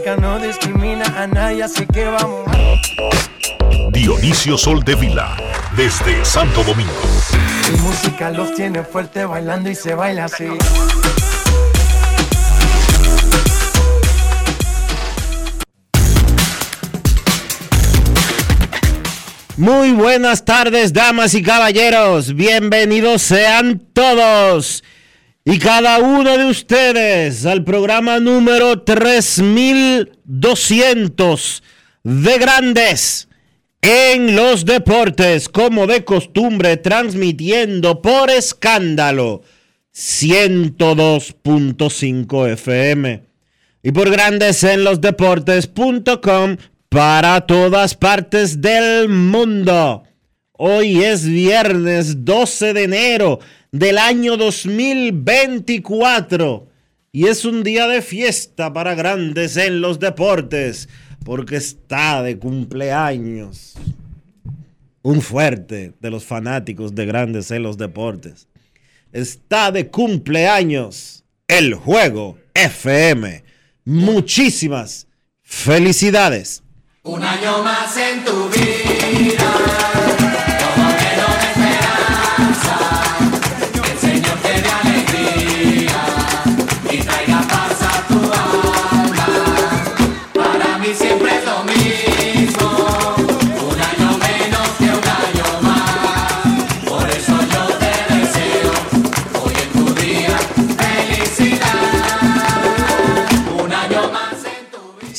Música no discrimina a nadie, así que vamos. Dionisio Soltevila desde Santo Domingo. Mi música los tiene fuerte bailando y se baila así. Muy buenas tardes, damas y caballeros. Bienvenidos sean todos y cada uno de ustedes al programa número 3200 de Grandes en los Deportes, como de costumbre, transmitiendo por escándalo 102.5 FM y por Grandes en los Deportes.com para todas partes del mundo. Hoy es viernes 12 de enero del año 2024 y es un día de fiesta para grandes en los deportes porque está de cumpleaños. Un fuerte de los fanáticos de grandes en los deportes. Está de cumpleaños el juego FM. Muchísimas felicidades. Un año más en tu vida,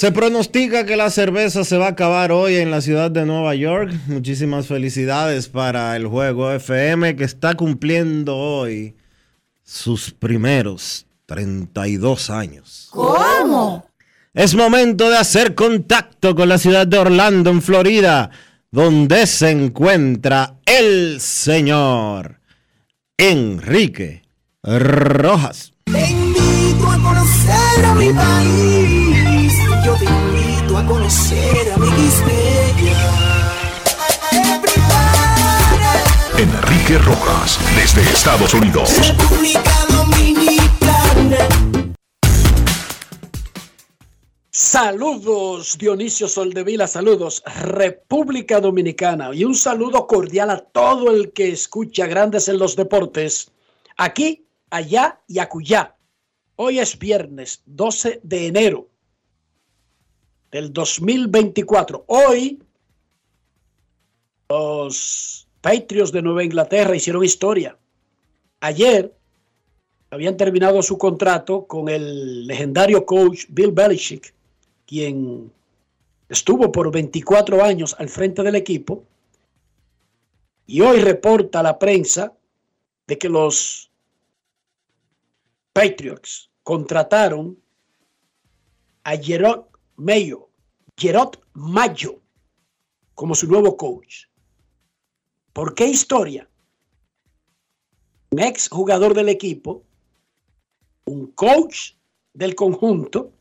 Se pronostica que la cerveza se va a acabar hoy en la ciudad de Nueva York. Muchísimas felicidades para el juego FM que está cumpliendo hoy sus primeros 32 años. ¿Cómo? Es momento de hacer contacto con la ciudad de Orlando, en Florida, donde se encuentra el señor Enrique Rojas. Te invito a conocer a mi país. Yo te invito a conocer a mi. Everybody, Enrique Rojas desde Estados Unidos. República Dominicana. Saludos Dionisio Soldevila, saludos República Dominicana y un saludo cordial a todo el que escucha Grandes en los Deportes, aquí, allá y acullá. Hoy es viernes 12 de enero del 2024. Hoy los Patriots de Nueva Inglaterra hicieron historia. Ayer habían terminado su contrato con el legendario coach Bill Belichick, quien estuvo por 24 años al frente del equipo. Y hoy reporta la prensa de que los Patriots contrataron a Gerard Mayo, Gerard Mayo, como su nuevo coach. ¿Por qué historia? Un ex jugador del equipo, un coach del conjunto,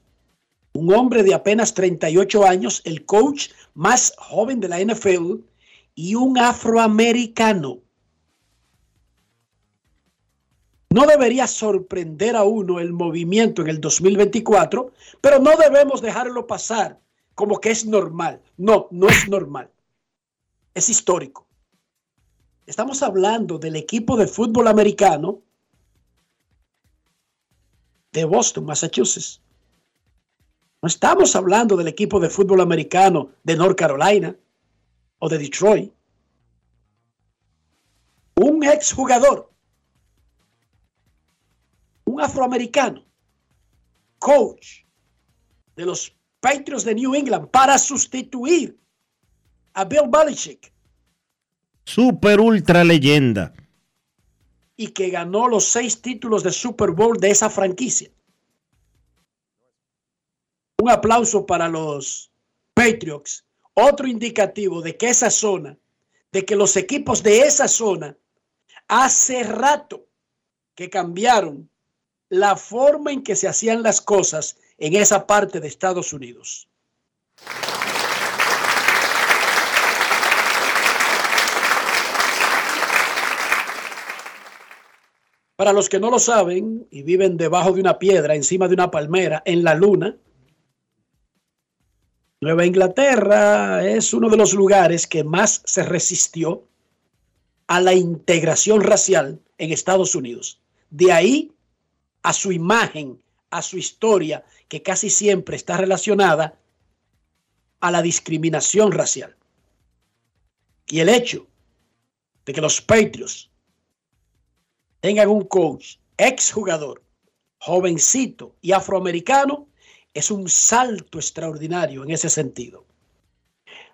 un hombre de apenas 38 años, el coach más joven de la NFL y un afroamericano. No debería sorprender a uno el movimiento en el 2024, pero no debemos dejarlo pasar como que es normal. No, no es normal. Es histórico. Estamos hablando del equipo de fútbol americano de Boston, Massachusetts. No estamos hablando del equipo de fútbol americano de North Carolina o de Detroit. Un exjugador, un afroamericano, coach de los Patriots de New England para sustituir a Bill Belichick Super ultra leyenda. y que ganó los seis títulos de Super Bowl de esa franquicia. Un aplauso para los Patriots. Otro indicativo de que esa zona, de que los equipos de esa zona hace rato que cambiaron la forma en que se hacían las cosas en esa parte de Estados Unidos. Para los que no lo saben y viven debajo de una piedra, encima de una palmera, en la luna, Nueva Inglaterra es uno de los lugares que más se resistió a la integración racial en Estados Unidos. De ahí a su imagen, a su historia, que casi siempre está relacionada a la discriminación racial. Y el hecho de que los Patriots tengan un coach, exjugador, jovencito y afroamericano, es un salto extraordinario en ese sentido.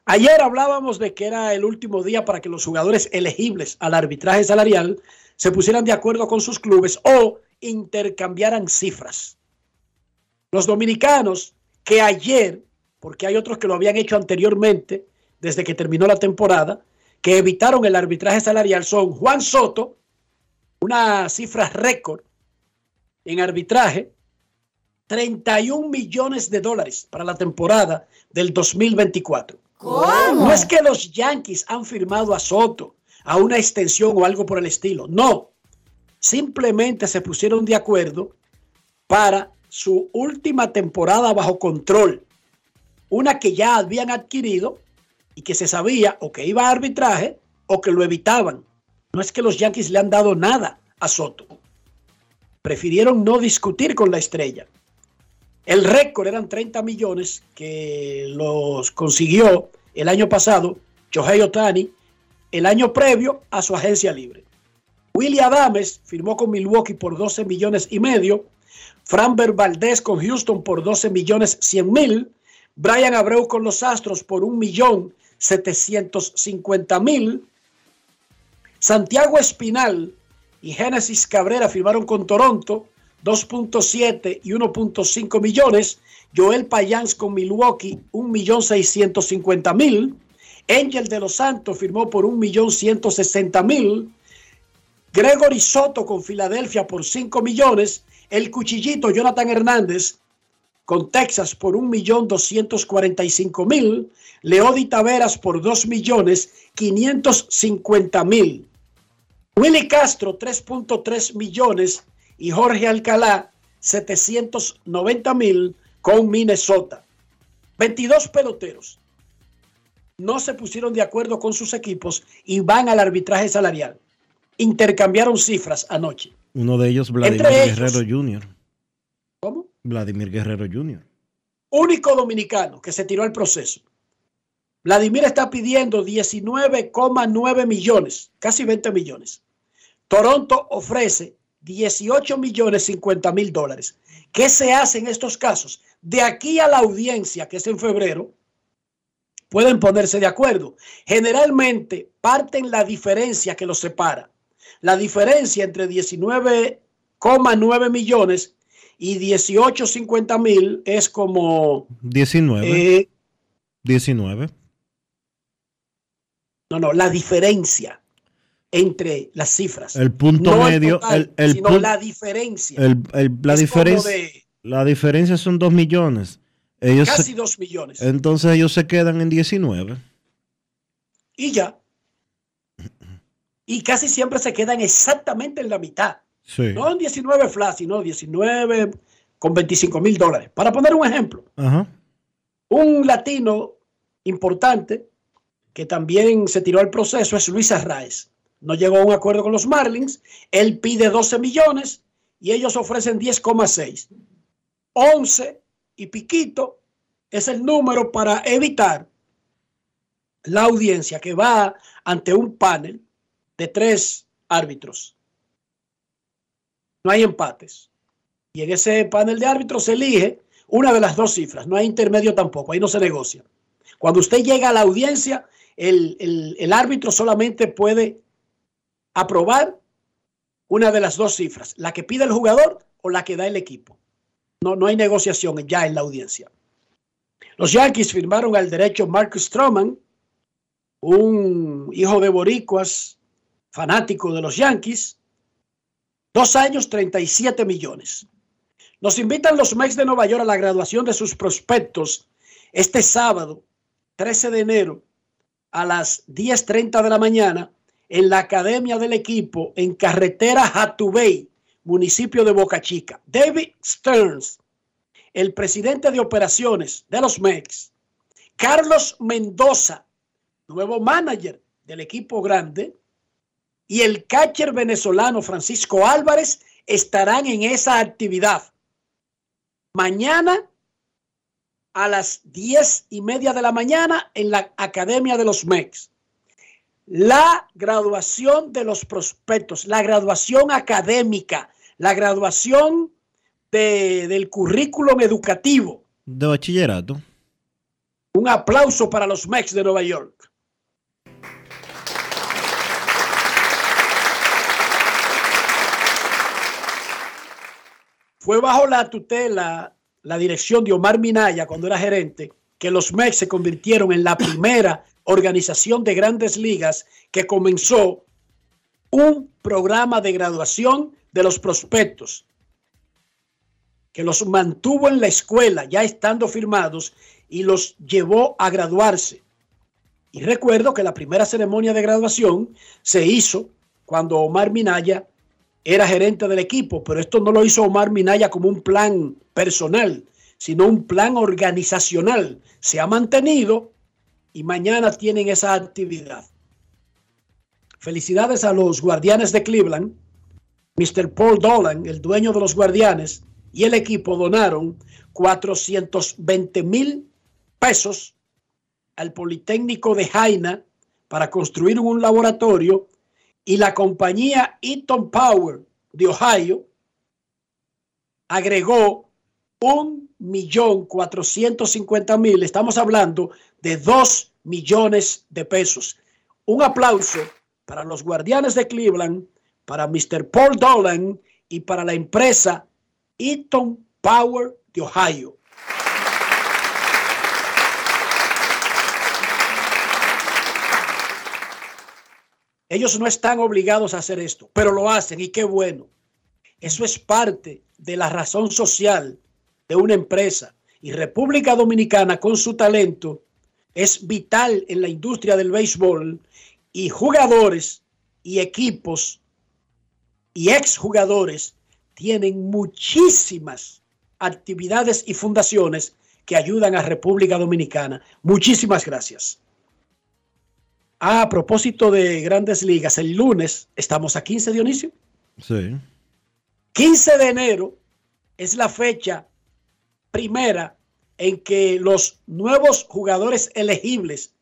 Ayer hablábamos de que era el último día para que los jugadores elegibles al arbitraje salarial se pusieran de acuerdo con sus clubes o intercambiaran cifras. Los dominicanos que ayer, porque hay otros que lo habían hecho anteriormente, desde que terminó la temporada, que evitaron el arbitraje salarial son Juan Soto, una cifra récord en arbitraje, 31 millones de dólares para la temporada del 2024. No es que los Yankees han firmado a Soto a una extensión o algo por el estilo. No. Simplemente se pusieron de acuerdo para su última temporada bajo control. Una que ya habían adquirido y que se sabía o que iba a arbitraje o que lo evitaban. No es que los Yankees le han dado nada a Soto. Prefirieron no discutir con la estrella. El récord eran 30 millones que los consiguió el año pasado Shohei Otani el año previo a su agencia libre. Willie Adames firmó con Milwaukee por 12 millones y medio. Framber Valdez con Houston por 12 millones 100 mil. Brian Abreu con los Astros por 1 millón 750 mil. Santiago Espinal y Génesis Cabrera firmaron con Toronto 2.7 y 1.5 millones. Joel Payans con Milwaukee 1.650.000. Angel de los Santos firmó por 1.160.000. Gregory Soto con Filadelfia por 5 millones. El cuchillito Jonathan Hernández con Texas por 1.245.000. Leody Taveras por 2.550.000. Willy Castro 3.3 millones y Jorge Alcalá 790 mil con Minnesota. 22 peloteros no se pusieron de acuerdo con sus equipos y van al arbitraje salarial. Intercambiaron cifras anoche. Uno de ellos, Vladimir ellos- Guerrero Jr. ¿Cómo? Vladimir Guerrero Jr. Único dominicano que se tiró al proceso. Vladimir está pidiendo 19,9 millones, casi 20 millones. Toronto ofrece 18 millones 50 mil dólares. ¿Qué se hace en estos casos? De aquí a la audiencia, que es en febrero, pueden ponerse de acuerdo. Generalmente parten la diferencia que los separa. La diferencia entre 19,9 millones y 18,50 mil es como... 19. eh, 19. no, no, la diferencia entre las cifras. El punto No medio, total, el, el sino la diferencia. el- el- la, diferencia, de la diferencia son 2 millones. Ellos casi 2 millones. entonces ellos se quedan en 19. y ya. Y casi siempre se quedan exactamente en la mitad. Sí. No en 19 flash, sino 19 con 25 mil dólares. Para poner un ejemplo, Ajá. un latino importante que también se tiró al proceso es Luis Arraez. No llegó a un acuerdo con los Marlins. Él pide 12 millones y ellos ofrecen 10,6. 11 y piquito es el número para evitar la audiencia que va ante un panel de tres árbitros. No hay empates. Y en ese panel de árbitros se elige una de las dos cifras. No hay intermedio tampoco. Ahí no se negocia. Cuando usted llega a la audiencia, el, el- árbitro solamente puede aprobar una de las dos cifras, la que pide el jugador o la que da el equipo. No, no hay negociación ya en la audiencia. Los Yankees firmaron al derecho Marcus Stroman, un hijo de boricuas, fanático de los Yankees. Dos años, 37 millones. Nos invitan los Mets de Nueva York a la graduación de sus prospectos este sábado, 13 de enero, a las 10.30 de la mañana, en la academia del equipo en carretera Hatubey, municipio de Boca Chica. David Stearns, el presidente de operaciones de los Mets, Carlos Mendoza, nuevo manager del equipo grande, y el catcher venezolano Francisco Álvarez estarán en esa actividad. Mañana a las diez y media de la mañana en la Academia de los Mex. La graduación de los prospectos, la graduación académica, la graduación de- del currículum educativo. De bachillerato. Un aplauso para los Mex de Nueva York. Fue bajo la tutela, la dirección de Omar Minaya cuando era gerente, que los Mex se convirtieron en la primera organización de grandes ligas que comenzó un programa de graduación de los prospectos, que los mantuvo en la escuela ya estando firmados y los llevó a graduarse. Y recuerdo que la primera ceremonia de graduación se hizo cuando Omar Minaya era gerente del equipo, pero esto no lo hizo Omar Minaya como un plan personal, sino un plan organizacional. Se ha mantenido y mañana tienen esa actividad. Felicidades a los guardianes de Cleveland. Mr. Paul Dolan, el dueño de los guardianes, y el equipo donaron 420 mil pesos al Politécnico de Jaina para construir un laboratorio y la compañía Eaton Power de Ohio agregó un millón cuatrocientos cincuenta mil. Estamos hablando de dos millones de pesos. Un aplauso para los guardianes de Cleveland, para Mr. Paul Dolan y para la empresa Eaton Power de Ohio. Ellos no están obligados a hacer esto, pero lo hacen y qué bueno. Eso es parte de la razón social de una empresa. Y República Dominicana, con su talento, es vital en la industria del béisbol y jugadores y equipos y exjugadores tienen muchísimas actividades y fundaciones que ayudan a República Dominicana. Muchísimas gracias. Ah, a propósito de grandes ligas, el lunes estamos a 15, Dionisio. Sí. 15 de enero es la fecha primera en que los nuevos jugadores elegibles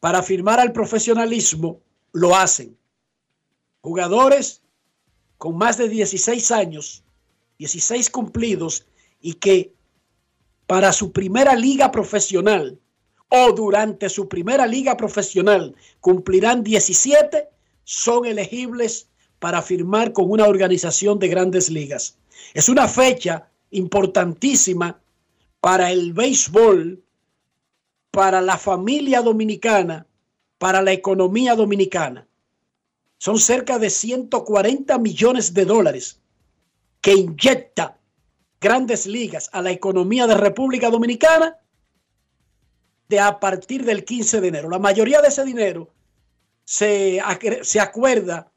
para firmar al profesionalismo lo hacen. Jugadores con más de 16 años, 16 cumplidos y que para su primera liga profesional o durante su primera liga profesional cumplirán 17, son elegibles para firmar con una organización de grandes ligas. Es una fecha importantísima para el béisbol, para la familia dominicana, para la economía dominicana. Son cerca de 140 millones de dólares que inyecta grandes ligas a la economía de República Dominicana a partir del 15 de enero. La mayoría de ese dinero se, se acuerda,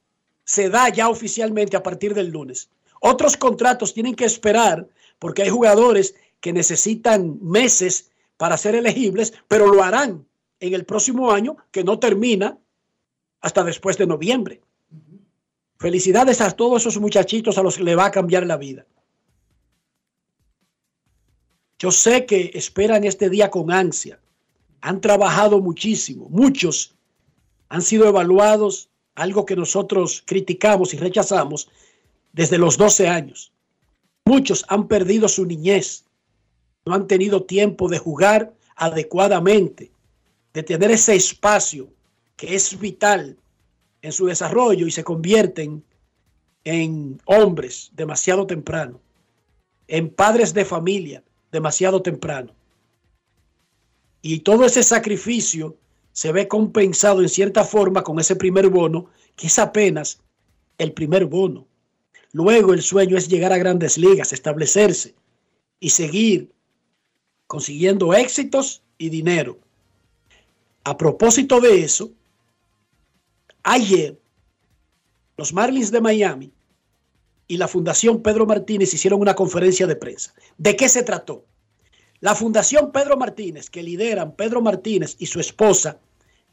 se da ya oficialmente a partir del lunes. Otros contratos tienen que esperar porque hay jugadores que necesitan meses para ser elegibles, pero lo harán en el próximo año que no termina hasta después de noviembre. Felicidades a todos esos muchachitos a los que le va a cambiar la vida. Yo sé que esperan este día con ansia. Han trabajado muchísimo. Muchos han sido evaluados, algo que nosotros criticamos y rechazamos desde los 12 años. Muchos han perdido su niñez. No han tenido tiempo de jugar adecuadamente, de tener ese espacio que es vital en su desarrollo y se convierten en hombres demasiado temprano, en padres de familia demasiado temprano. Y todo ese sacrificio se ve compensado en cierta forma con ese primer bono, que es apenas el primer bono. Luego el sueño es llegar a grandes ligas, establecerse y seguir consiguiendo éxitos y dinero. A propósito de eso, ayer los Marlins de Miami y la Fundación Pedro Martínez hicieron una conferencia de prensa. ¿De qué se trató? La Fundación Pedro Martínez, que lideran Pedro Martínez y su esposa,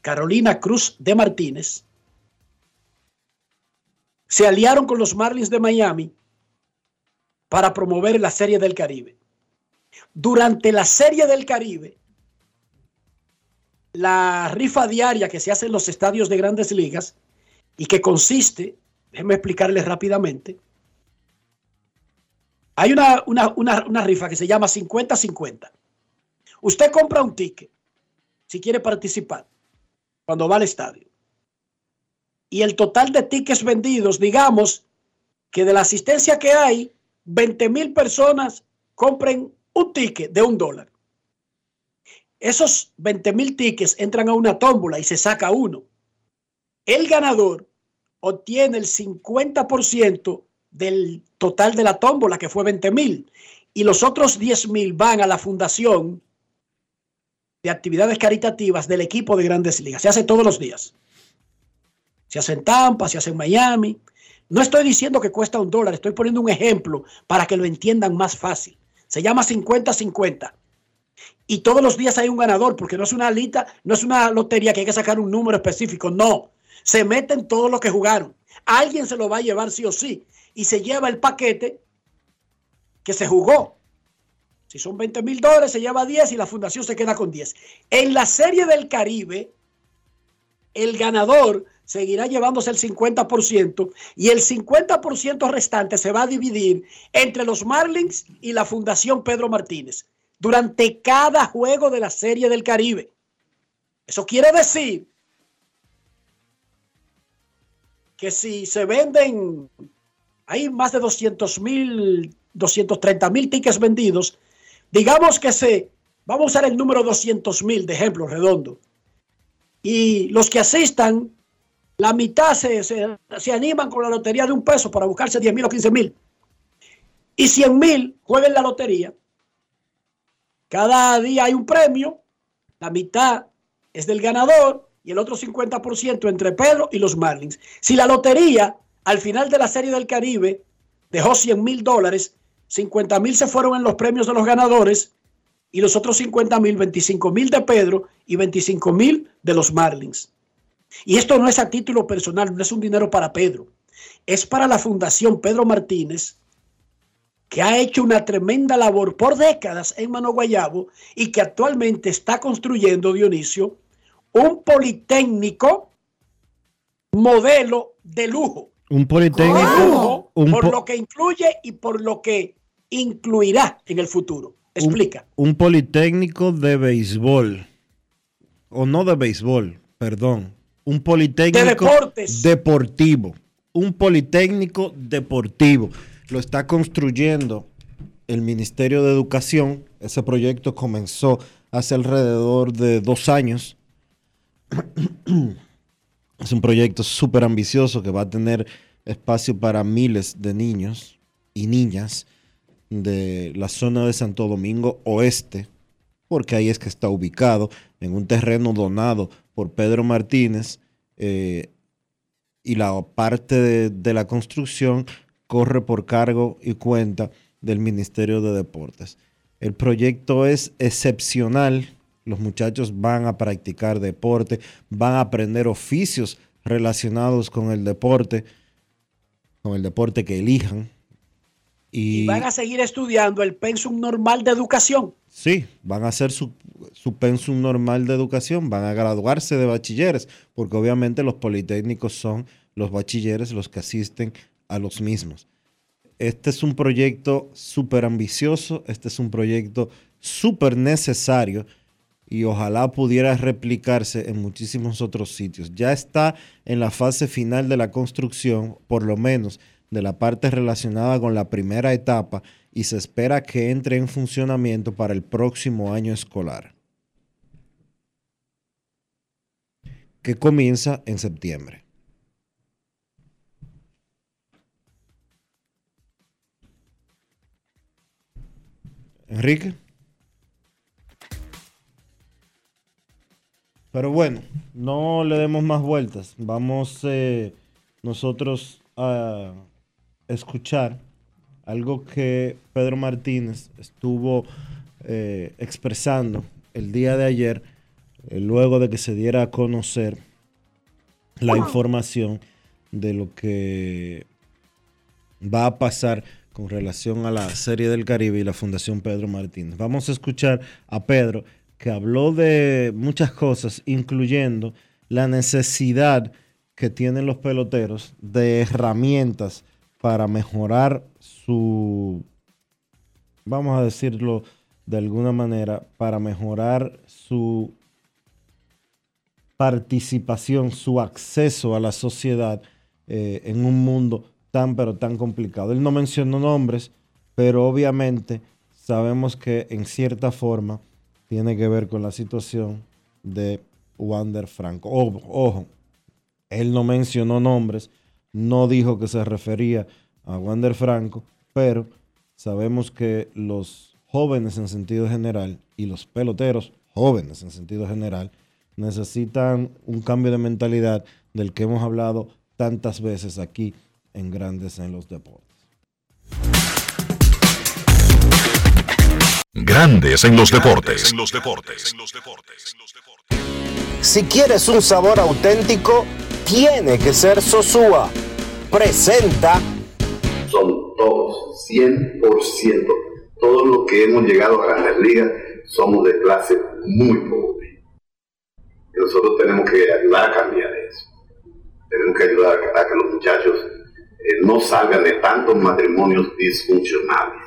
Carolina Cruz de Martínez, se aliaron con los Marlins de Miami para promover la Serie del Caribe. Durante la Serie del Caribe, la rifa diaria que se hace en los estadios de grandes ligas y que consiste, déjenme explicarles rápidamente, hay una, una, una, una rifa que se llama 50-50. Usted compra un ticket si quiere participar cuando va al estadio. Y el total de tickets vendidos, digamos que de la asistencia que hay, 20 mil personas compren un ticket de un dólar. Esos 20 mil tickets entran a una tómbola y se saca uno. El ganador obtiene el 50% del total de la tómbola, que fue 20 mil, y los otros 10 mil van a la fundación de actividades caritativas del equipo de grandes ligas. Se hace todos los días. Se hace en Tampa, se hace en Miami. No estoy diciendo que cuesta un dólar, estoy poniendo un ejemplo para que lo entiendan más fácil. Se llama 50-50. Y todos los días hay un ganador, porque no es una lista, no es una lotería que hay que sacar un número específico, no. Se meten todos los que jugaron. Alguien se lo va a llevar sí o sí y se lleva el paquete que se jugó. Si son 20 mil dólares, se lleva 10 y la fundación se queda con 10. En la serie del Caribe, el ganador seguirá llevándose el 50% y el 50% restante se va a dividir entre los Marlins y la Fundación Pedro Martínez durante cada juego de la Serie del Caribe. Eso quiere decir que si se venden hay más de 200 mil, 230 mil tickets vendidos. Digamos que se, vamos a usar el número 200 mil de ejemplo redondo. Y los que asistan, la mitad se, se, se, animan con la lotería de un peso para buscarse 10 mil o 15 mil. Y 100 mil jueguen la lotería. Cada día hay un premio, la mitad es del ganador y el otro 50% entre Pedro y los Marlins. Si la lotería al final de la Serie del Caribe dejó 100 mil dólares, 50 mil se fueron en los premios de los ganadores y los otros 50 mil, 25 mil de Pedro y 25 mil de los Marlins. Y esto no es a título personal, no es un dinero para Pedro, es para la Fundación Pedro Martínez, que ha hecho una tremenda labor por décadas en Mano Guayabo y que actualmente está construyendo, Dionisio, un politécnico modelo de lujo un politécnico. Un por po lo que incluye y por lo que incluirá en el futuro. Explica. Un, un, politécnico de béisbol. O no de béisbol, perdón. Un politécnico de deportes. deportivo. Un politécnico deportivo. Lo está construyendo el Ministerio de Educación. Ese proyecto comenzó hace alrededor de dos años. Es un proyecto súper ambicioso que va a tener espacio para miles de niños y niñas de la zona de Santo Domingo Oeste, porque ahí es que está ubicado, en un terreno donado por Pedro Martínez, eh, y la parte de, de, la construcción corre por cargo y cuenta del Ministerio de Deportes. El proyecto es excepcional. Los muchachos van a practicar deporte, van a aprender oficios relacionados con el deporte, con el deporte que elijan. Y, van a seguir estudiando el pensum normal de educación. Sí, van a hacer su, su pensum normal de educación, van a graduarse de bachilleres, porque obviamente los politécnicos son los bachilleres los que asisten a los mismos. Este es un proyecto súper ambicioso, este es un proyecto súper necesario y ojalá pudiera replicarse en muchísimos otros sitios. Ya está en la fase final de la construcción, por lo menos de la parte relacionada con la primera etapa, y se espera que entre en funcionamiento para el próximo año escolar, que comienza en septiembre. Enrique. Pero bueno, no le demos más vueltas. Vamos eh, nosotros a escuchar algo que Pedro Martínez estuvo eh, expresando el día de ayer, eh, luego de que se diera a conocer la información de lo que va a pasar con relación a la Serie del Caribe y la Fundación Pedro Martínez. Vamos a escuchar a Pedro que habló de muchas cosas, incluyendo la necesidad que tienen los peloteros de herramientas para mejorar su, vamos a decirlo de alguna manera, para mejorar su participación, su acceso a la sociedad eh, en un mundo tan pero tan complicado. Él no mencionó nombres, pero obviamente sabemos que en cierta forma tiene que ver con la situación de Wander Franco. Ojo, ojo, él no mencionó nombres, no dijo que se refería a Wander Franco, pero sabemos que los jóvenes en sentido general y los peloteros jóvenes en sentido general necesitan un cambio de mentalidad del que hemos hablado tantas veces aquí en Grandes en los Deportes. Grandes en los deportes. En los deportes. Si quieres un sabor auténtico, tiene que ser Sosúa. Presenta. Son todos, 100%. Todos los que hemos llegado a Grandes Ligas somos de clase muy pobre. Y nosotros tenemos que ayudar a cambiar eso. Tenemos que ayudar a que los muchachos eh, no salgan de tantos matrimonios disfuncionales,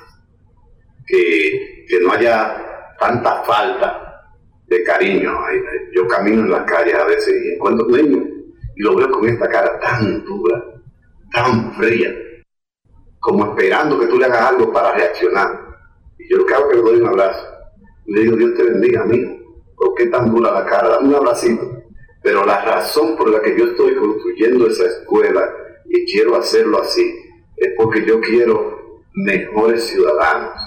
que, que no haya tanta falta de cariño. Yo camino en las calles a veces y encuentro niños y lo veo con esta cara tan dura, tan fría, como esperando que tú le hagas algo para reaccionar. Y yo lo que que le doy un abrazo. Le digo, Dios te bendiga, amigo. ¿Por qué tan dura la cara? Dame un abracito. Pero la razón por la que yo estoy construyendo esa escuela y quiero hacerlo así, es porque yo quiero mejores ciudadanos.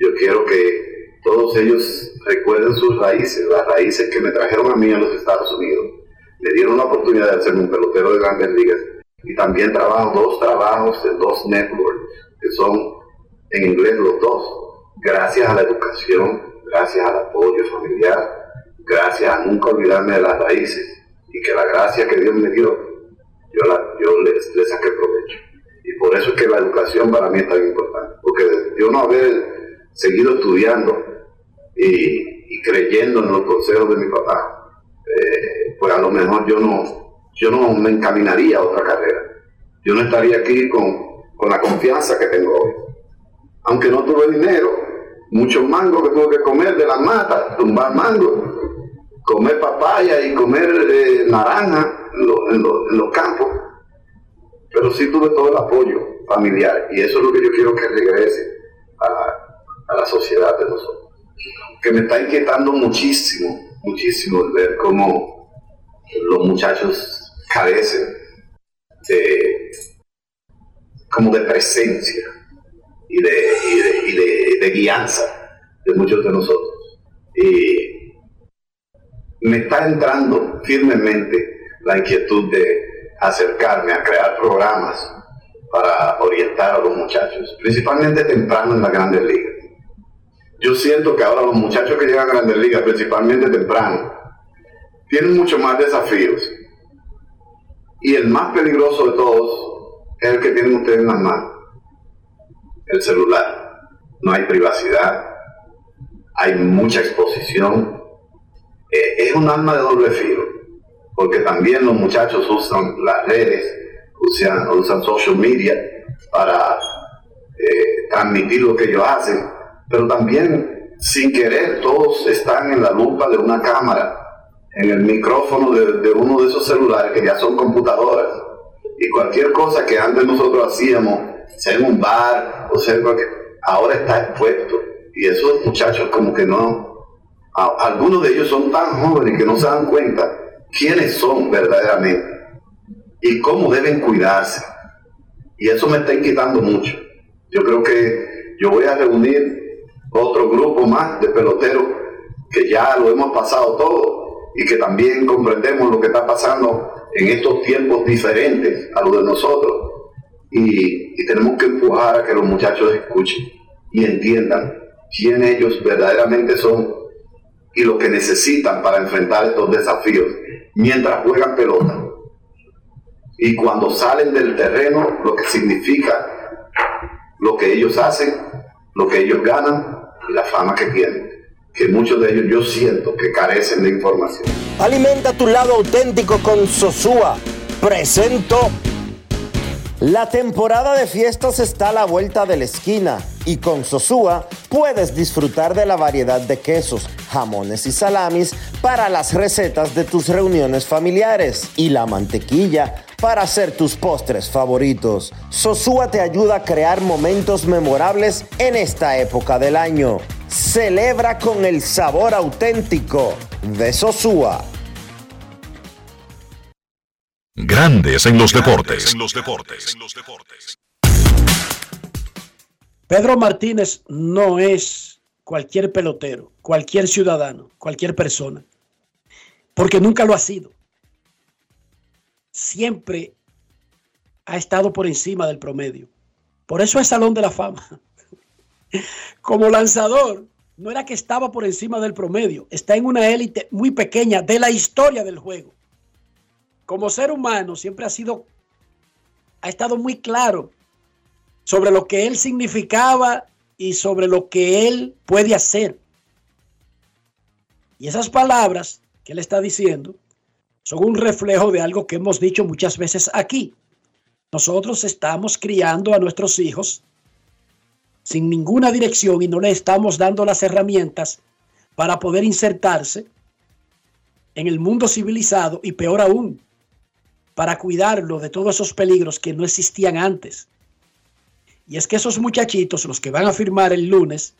Yo quiero que todos ellos recuerden sus raíces, las raíces que me trajeron a mí a los Estados Unidos. Me dieron la oportunidad de ser un pelotero de grandes ligas y también trabajo dos trabajos en dos networks, que son en inglés los dos, gracias a la educación, gracias al apoyo familiar, gracias a nunca olvidarme de las raíces y que la gracia que Dios me dio yo, la, yo le, saqué provecho. Y por eso es que la educación para mí es tan importante, porque yo no haber seguido estudiando y, creyendo en los consejos de mi papá, eh, pues a lo mejor yo no, yo no me encaminaría a otra carrera. Yo no estaría aquí con, la confianza que tengo hoy. Aunque no tuve dinero, muchos mangos que tuve que comer de las matas, tumbar mangos, comer papaya y comer eh, naranja en, los campos, pero sí tuve todo el apoyo familiar y eso es lo que yo quiero que regrese a la, sociedad de nosotros. Que me está inquietando muchísimo, muchísimo ver cómo los muchachos carecen de, como de presencia y de, y de, de guianza de muchos de nosotros. Y me está entrando firmemente la inquietud de acercarme a crear programas para orientar a los muchachos, principalmente temprano en las grandes ligas. Yo siento que ahora los muchachos que llegan a grandes ligas, principalmente temprano, tienen mucho más desafíos. Y el más peligroso de todos es el que tienen ustedes en las manos, el celular. No hay privacidad, hay mucha exposición. Eh, es un arma de doble filo, porque también los muchachos usan las redes, usan, usan social media para eh, transmitir lo que ellos hacen, pero también sin querer todos están en la lupa de una cámara, en el micrófono de, uno de esos celulares que ya son computadoras. Y cualquier cosa que antes nosotros hacíamos, sea en un bar o sea cualquier, ahora está expuesto. Y esos muchachos como que no, algunos de ellos son tan jóvenes que no se dan cuenta quiénes son verdaderamente y cómo deben cuidarse. Y eso me está inquietando mucho. Yo creo que yo voy a reunir otro grupo más de peloteros que ya lo hemos pasado todo y que también comprendemos lo que está pasando en estos tiempos diferentes a los de nosotros. Y, y tenemos que empujar a que los muchachos escuchen y entiendan quién ellos verdaderamente son y lo que necesitan para enfrentar estos desafíos mientras juegan pelota. Y cuando salen del terreno, lo que significa lo que ellos hacen, lo que ellos ganan la fama que tienen. Que muchos de ellos yo siento que carecen de información. Alimenta tu lado auténtico con Sosúa. Presento. La temporada de fiestas está a la vuelta de la esquina y con Sosúa puedes disfrutar de la variedad de quesos, jamones y salamis para las recetas de tus reuniones familiares y la mantequilla para hacer tus postres favoritos. Sosúa te ayuda a crear momentos memorables en esta época del año. Celebra con el sabor auténtico de Sosúa. Grandes en los deportes. Pedro Martínez no es cualquier pelotero, cualquier ciudadano, cualquier persona, porque nunca lo ha sido. Siempre ha estado por encima del promedio. Por eso es Salón de la Fama. Como lanzador, no era que estaba por encima del promedio, está en una élite muy pequeña de la historia del juego. Como ser humano, siempre ha sido, ha estado muy claro sobre lo que él significaba y sobre lo que él puede hacer. Y esas palabras que él está diciendo son un reflejo de algo que hemos dicho muchas veces aquí. Nosotros estamos criando a nuestros hijos sin ninguna dirección y no le estamos dando las herramientas para poder insertarse en el mundo civilizado y peor aún, para cuidarlo de todos esos peligros que no existían antes. Y es que esos muchachitos, los que van a firmar el lunes,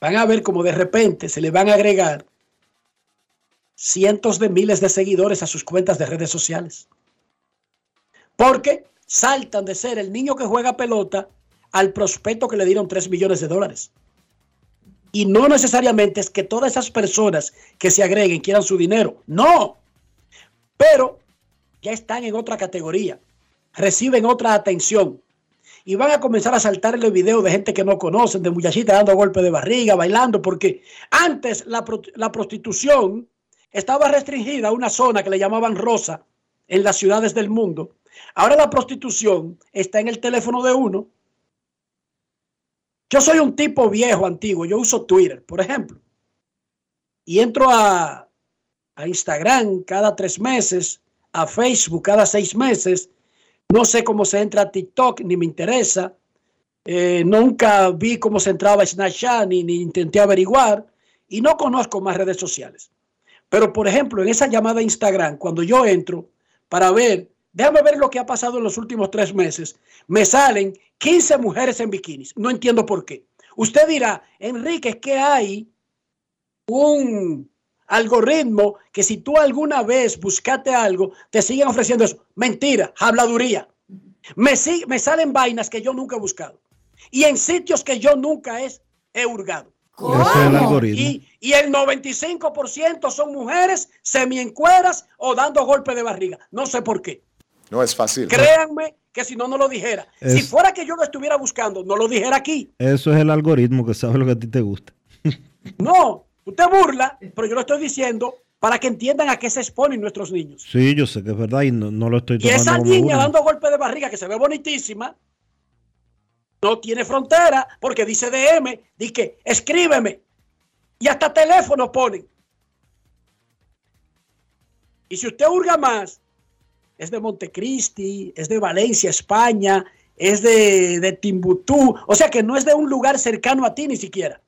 van a ver como de repente se le van a agregar cientos de miles de seguidores a sus cuentas de redes sociales. Porque saltan de ser el niño que juega pelota al prospecto que le dieron 3 millones de dólares. Y no necesariamente es que todas esas personas que se agreguen quieran su dinero. No. Pero ya están en otra categoría. Reciben otra atención. Y van a comenzar a saltarle videos de gente que no conocen, de muchachitas dando golpes de barriga, bailando, porque antes la, pro- la prostitución estaba restringida a una zona que le llamaban rosa en las ciudades del mundo. Ahora la prostitución está en el teléfono de uno. Yo soy un tipo viejo, antiguo. Yo uso Twitter, por ejemplo. Y entro a, Instagram cada tres meses, a Facebook cada seis meses. No sé cómo se entra a TikTok, ni me interesa. Eh, nunca vi cómo se entraba a Snapchat, ni, ni intenté averiguar. Y no conozco más redes sociales. Pero, por ejemplo, en esa llamada a Instagram, cuando yo entro para ver, déjame ver lo que ha pasado en los últimos tres meses, me salen 15 mujeres en bikinis. No entiendo por qué. Usted dirá, Enrique, es que hay un algoritmo que si tú alguna vez buscaste algo, te siguen ofreciendo eso. Mentira, habladuría. Me, me salen vainas que yo nunca he buscado. Y en sitios que yo nunca he, he hurgado. Ese es el algoritmo. Y, y el 95% son mujeres semiencueras o dando golpe de barriga. No sé por qué. No es fácil. Créanme que si no, no lo dijera. Si fuera que yo lo estuviera buscando, no lo dijera aquí. Eso es el algoritmo que sabe lo que a ti te gusta. No, usted burla, pero yo lo estoy diciendo para que entiendan a qué se exponen nuestros niños. Sí, yo sé que es verdad y no, no lo estoy Y tomando esa como niña burla. dando golpe de barriga que se ve bonitísima, no tiene frontera porque dice DM, dice que escríbeme. Y hasta teléfono ponen. Y si usted hurga más, es de Montecristi, es de Valencia, España, es de, de Timbuktu, o sea que no es de un lugar cercano a ti ni siquiera.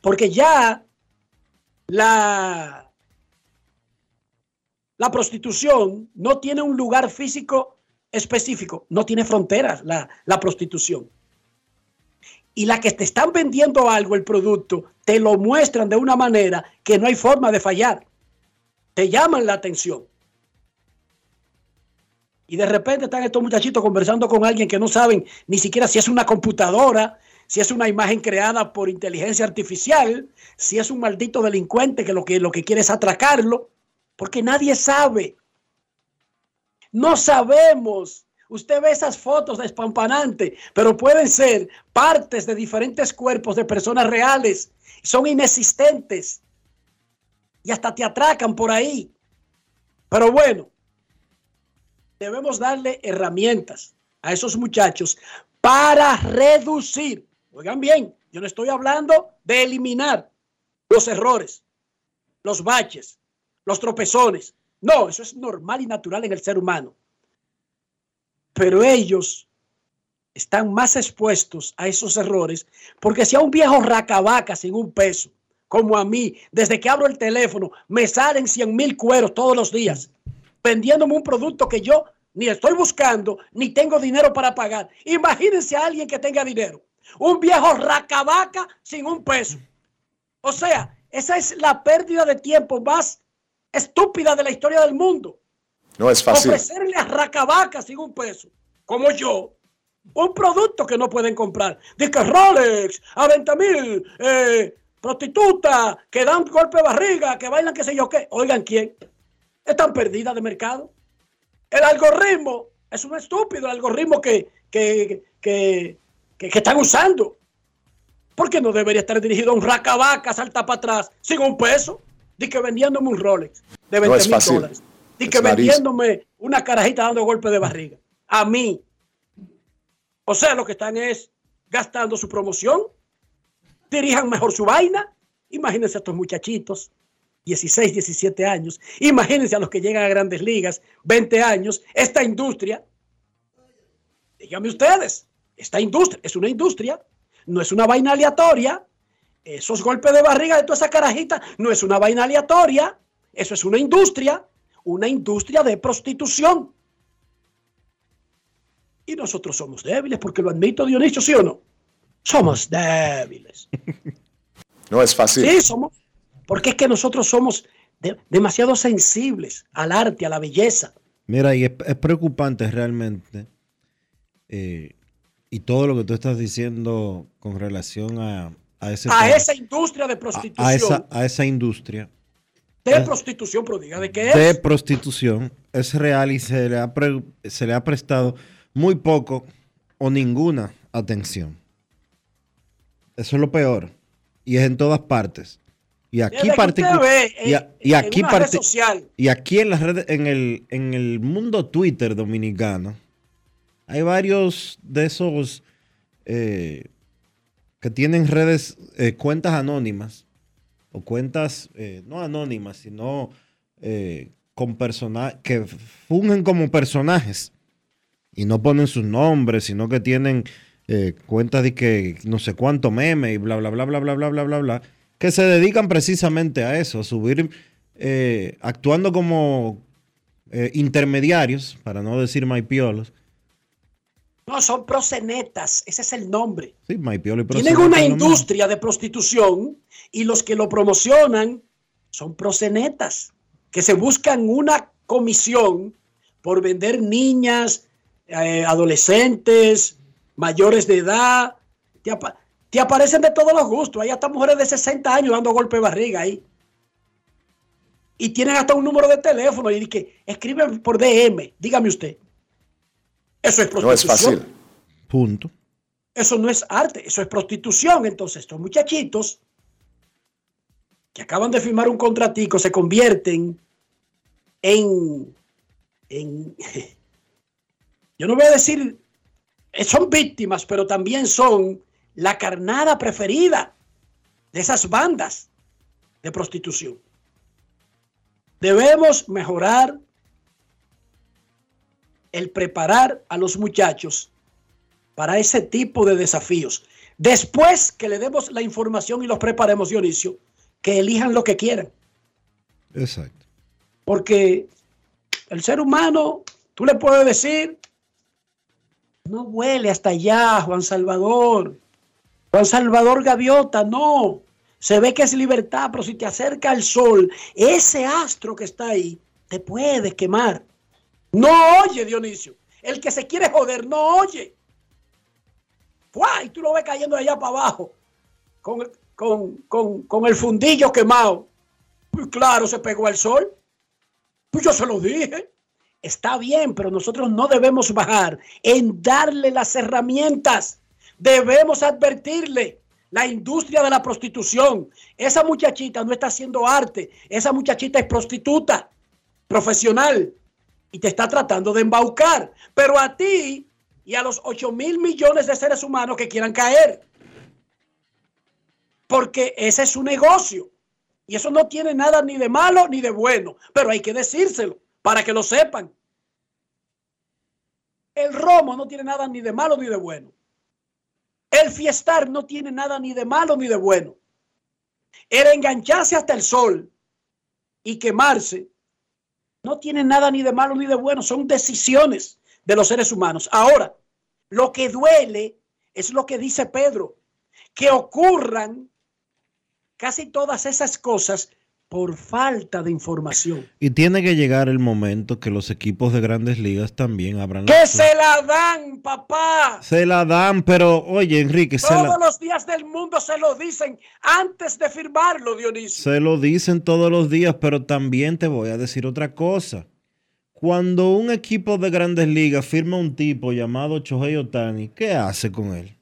Porque ya la, la prostitución no tiene un lugar físico específico, no tiene fronteras la, la prostitución. Y la que te están vendiendo algo, el producto, te lo muestran de una manera que no hay forma de fallar. Te llaman la atención. Y de repente están estos muchachitos conversando con alguien que no saben ni siquiera si es una computadora, si es una imagen creada por inteligencia artificial, si es un maldito delincuente que lo que, lo que quiere es atracarlo, porque nadie sabe. No sabemos. Usted ve esas fotos despampanantes, pero pueden ser partes de diferentes cuerpos de personas reales. Son inexistentes. Y hasta te atracan por ahí. Pero bueno, debemos darle herramientas a esos muchachos para reducir. Oigan bien, yo no estoy hablando de eliminar los errores, los baches, los tropezones. No, eso es normal y natural en el ser humano. Pero ellos están más expuestos a esos errores porque si a un viejo racabaca sin un peso, como a mí, desde que abro el teléfono, me salen 100 mil cueros todos los días, vendiéndome un producto que yo ni estoy buscando, ni tengo dinero para pagar. Imagínense a alguien que tenga dinero. Un viejo racabaca sin un peso. O sea, esa es la pérdida de tiempo más estúpida de la historia del mundo. No es fácil. Ofrecerle a racabaca sin un peso, como yo, un producto que no pueden comprar. Dice Rolex, a 20 mil, eh, prostituta, que dan golpe de barriga, que bailan qué sé yo qué. Oigan, ¿quién? Están perdidas de mercado. El algoritmo es un estúpido, el algoritmo que, que, que, que, que están usando. ¿Por qué no debería estar dirigido a un racabaca, salta para atrás, sin un peso? Dice que vendiéndome un Rolex de 20 No es mil fácil. dólares. Es que nariz. vendiéndome una carajita dando golpe de barriga. A mí. O sea, lo que están es gastando su promoción. Dirijan mejor su vaina. Imagínense a estos muchachitos, 16, 17 años. Imagínense a los que llegan a grandes ligas, 20 años. Esta industria, díganme ustedes, esta industria es una industria, no es una vaina aleatoria. Esos golpes de barriga de toda esa carajita no es una vaina aleatoria. Eso es una industria, una industria de prostitución. Y nosotros somos débiles, porque lo admito, Dionisio, ¿sí o no? Somos débiles. No es fácil. Sí, somos. Porque es que nosotros somos de- demasiado sensibles al arte, a la belleza. Mira, y es, es preocupante realmente. eh, y todo lo que tú estás diciendo con relación a, a ese A tema, esa industria de a- prostitución. a esa, a esa industria de prostitución, pero diga de qué es. de prostitución es real y se le ha, pre- se le ha prestado muy poco o ninguna atención. Eso es lo peor. Y es en todas partes. Y aquí, Desde que particu- usted ve y, aquí en y aquí en las redes, en el, en el mundo Twitter dominicano, hay varios de esos eh, que tienen redes, eh, cuentas anónimas, o cuentas eh, no anónimas, sino eh, con que fungen como personajes y no ponen sus nombres, sino que tienen eh, cuentas de que no sé cuánto meme y bla, bla, bla, bla, bla, bla, bla, bla, bla, que se dedican precisamente a eso, a subir, actuando como intermediarios, para no decir maipiolos. No, son prosenetas. Ese es el nombre. Sí, maipiolo y Tienen una industria de prostitución y los que lo promocionan son prosenetas que se buscan una comisión por vender niñas, eh, adolescentes, mayores de edad. Te, apa- te aparecen de todos los gustos. Hay hasta mujeres de 60 años dando golpe de barriga ahí. Y tienen hasta un número de teléfono y que escriben por DM. Dígame usted. Eso es No es prostitución. fácil. Punto. Eso no es arte, eso es prostitución. Entonces, estos muchachitos que acaban de firmar un contratico se convierten en, en yo no voy a decir, eh, son víctimas, pero también son la carnada preferida de esas bandas de prostitución. Debemos mejorar el preparar a los muchachos para ese tipo de desafíos. Después que le demos la información y los preparemos, Dionisio, que elijan lo que quieran. Exacto. Porque el ser humano, tú le puedes decir, no huele hasta allá, Juan Salvador. Juan Salvador Gaviota, no. Se ve que es libertad, pero si te acerca al sol, ese astro que está ahí te puede quemar. No oye, Dionisio. El que se quiere joder, no oye. ¡Fua! Y tú lo ves cayendo de allá para abajo, con, con, con, con el fundillo quemado. Pues claro, se pegó al sol. Pues yo se lo dije. Está bien, pero nosotros no debemos bajar en darle las herramientas. Debemos advertirle la industria de la prostitución. Esa muchachita no está haciendo arte. Esa muchachita es prostituta profesional y te está tratando de embaucar. Pero a ti y a los 8 mil millones de seres humanos que quieran caer. Porque ese es su negocio. Y eso no tiene nada ni de malo ni de bueno. Pero hay que decírselo para que lo sepan. El romo no tiene nada ni de malo ni de bueno. El fiestar no tiene nada ni de malo ni de bueno. El engancharse hasta el sol y quemarse no tiene nada ni de malo ni de bueno. Son decisiones de los seres humanos. Ahora, lo que duele es lo que dice Pedro, que ocurran casi todas esas cosas por falta de información. Y tiene que llegar el momento que los equipos de grandes ligas también abran Que se la dan, papá. Se la dan, pero oye, Enrique, se, Todos la- los días del mundo se lo dicen antes de firmarlo, Dionisio. se lo dicen todos los días, pero también te voy a decir otra cosa. Cuando un equipo de grandes ligas firma un tipo llamado Chohei Otani, ¿qué hace con él?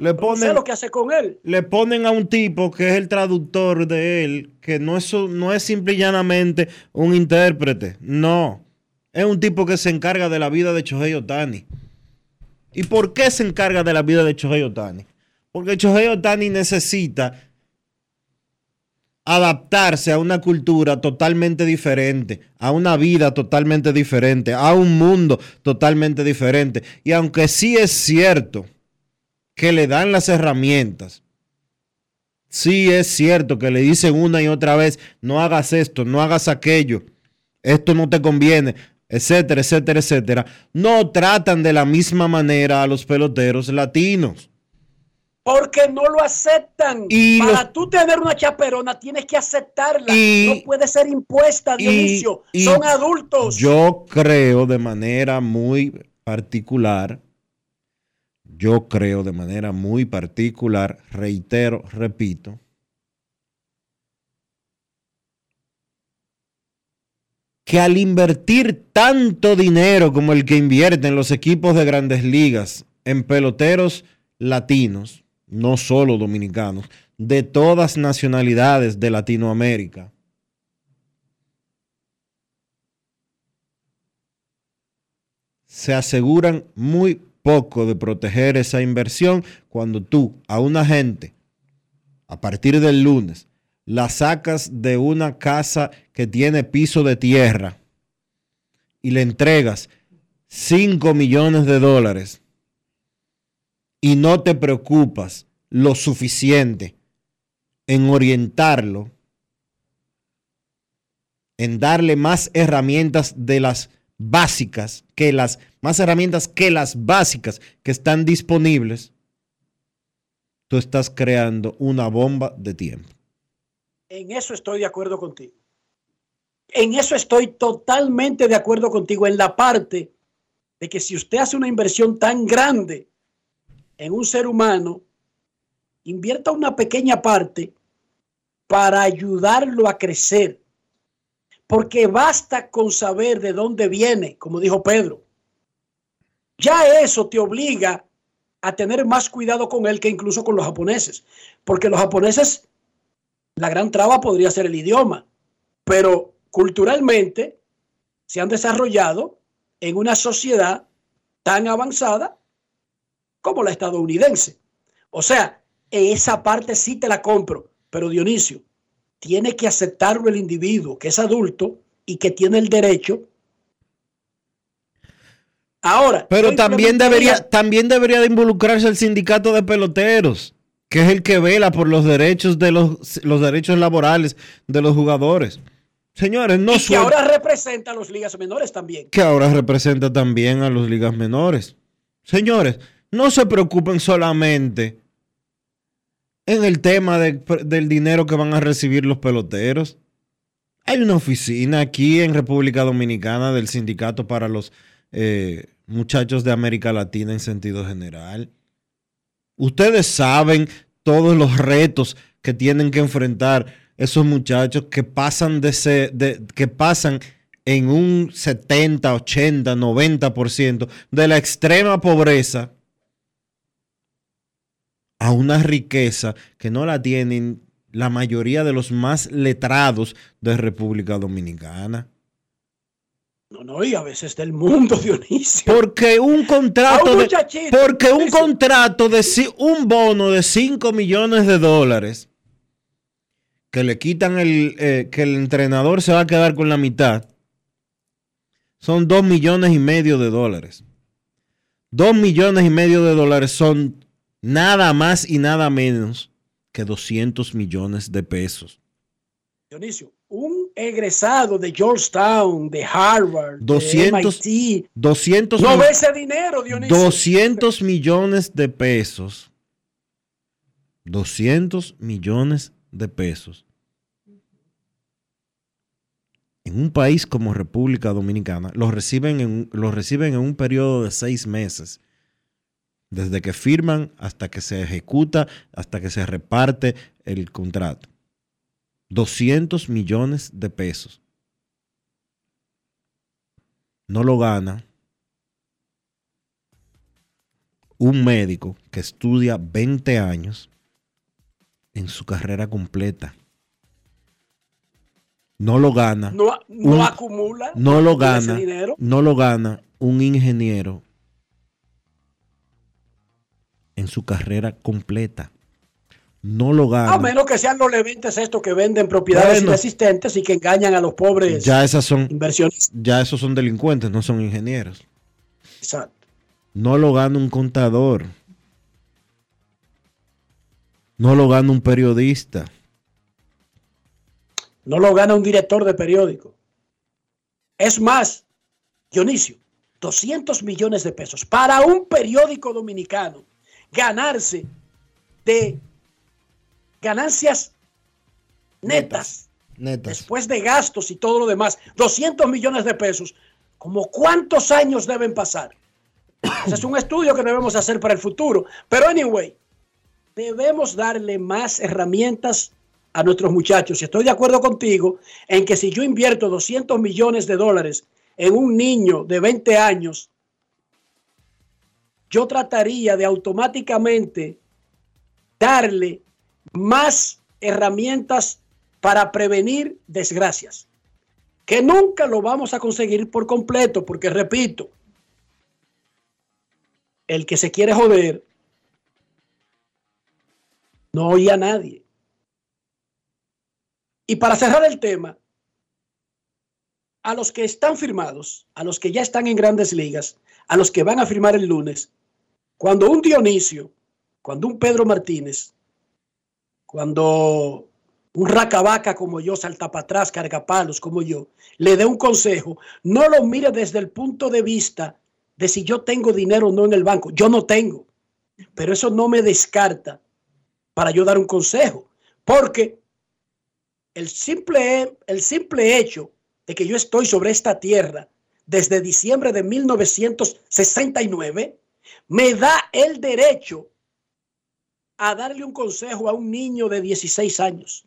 Le No sé ponen, lo que hace con él. le ponen a un tipo que es el traductor de él, que no es, no es simple y llanamente un intérprete, no. Es un tipo que se encarga de la vida de Chohei Otani. ¿Y por qué se encarga de la vida de Chohei Otani? Porque Chohei Otani necesita adaptarse a una cultura totalmente diferente, a una vida totalmente diferente, a un mundo totalmente diferente. Y aunque sí es cierto que le dan las herramientas, sí es cierto que le dicen una y otra vez, no hagas esto, no hagas aquello, esto no te conviene, etcétera, etcétera, etcétera, no tratan de la misma manera a los peloteros latinos. Porque no lo aceptan. Y Para los- tú tener una chaperona tienes que aceptarla. Y- no puede ser impuesta, Dionisio. y Son adultos. Yo creo de manera muy particular, yo creo de manera muy particular, reitero, repito, que al invertir tanto dinero como el que invierten los equipos de grandes ligas en peloteros latinos, no solo dominicanos, de todas nacionalidades de Latinoamérica, se aseguran muy poco de proteger esa inversión cuando tú a una gente, a partir del lunes, la sacas de una casa que tiene piso de tierra y le entregas 5 millones de dólares y no te preocupas lo suficiente en orientarlo, en darle más herramientas de las básicas que las más herramientas que las básicas que están disponibles, tú estás creando una bomba de tiempo. En eso estoy de acuerdo contigo. En eso estoy totalmente de acuerdo contigo en la parte de que si usted hace una inversión tan grande en un ser humano, invierta una pequeña parte para ayudarlo a crecer. Porque basta con saber de dónde viene, como dijo Pedro. Ya eso te obliga a tener más cuidado con él que incluso con los japoneses. Porque los japoneses, la gran traba podría ser el idioma, pero culturalmente se han desarrollado en una sociedad tan avanzada como la estadounidense. O sea, esa parte sí te la compro, pero Dionisio, tiene que aceptarlo el individuo que es adulto y que tiene el derecho. Ahora, Pero también debería, también debería de involucrarse el sindicato de peloteros, que es el que vela por los derechos de los, los derechos laborales de los jugadores. Señores, no y que ahora representa a los ligas menores también. que ahora representa también a las ligas menores. Señores, no se preocupen solamente en el tema de- del dinero que van a recibir los peloteros. Hay una oficina aquí en República Dominicana del sindicato para los eh, muchachos de América Latina en sentido general. Ustedes saben todos los retos que tienen que enfrentar esos muchachos que pasan de, de- que pasan en un 70, 80, 90% de la extrema pobreza a una riqueza que no la tienen la mayoría de los más letrados de República Dominicana. No, no, y a veces del mundo, Dionisio. Porque un contrato un de, porque un contrato de un bono de 5 millones de dólares que le quitan el eh, que el entrenador se va a quedar con la mitad son 2 millones y medio de dólares. 2 millones y medio de dólares son nada más y nada menos que 200 millones de pesos. Dionisio, un egresado de Georgetown, de Harvard, 200 de MIT, 200 no ve ese dinero, Dionisio. 200 millones de pesos. 200 millones de pesos. En un país como República Dominicana, los reciben en, los reciben en un periodo de seis meses. Desde que firman hasta que se ejecuta, hasta que se reparte el contrato. 200 millones de pesos. No lo gana un médico que estudia 20 años en su carrera completa. No lo gana. No, no un- acumula. No lo gana. No lo gana un ingeniero en su carrera completa. No lo gana. A menos que sean los leventes estos que venden propiedades Bueno. inexistentes y que engañan a los pobres Ya esas son, inversionistas. ya esos son delincuentes, no son ingenieros. Exacto. No lo gana un contador. No lo gana un periodista. No lo gana un director de periódico. Es más, Dionisio, 200 millones de pesos para un periódico dominicano ganarse de ganancias netas, Netas. después de gastos y todo lo demás, 200 millones de pesos, ¿como cuántos años deben pasar? Ese es un estudio que debemos hacer para el futuro. Pero anyway, debemos darle más herramientas a nuestros muchachos. Y estoy de acuerdo contigo en que si yo invierto 200 millones de dólares en un niño de 20 años, yo trataría de automáticamente darle más herramientas para prevenir desgracias, que nunca lo vamos a conseguir por completo, porque repito, el que se quiere joder no oye a nadie. Y para cerrar el tema, a los que están firmados, a los que ya están en grandes ligas, a los que van a firmar el lunes, cuando un Dionisio, cuando un Pedro Martínez, cuando un racabaca como yo, salta para atrás, cargapalos como yo, le dé un consejo, no lo mire desde el punto de vista de si yo tengo dinero o no en el banco. Yo no tengo, pero eso no me descarta para yo dar un consejo, porque el simple, el simple hecho de que yo estoy sobre esta tierra desde diciembre de 1969 me da el derecho a darle un consejo a un niño de 16 años,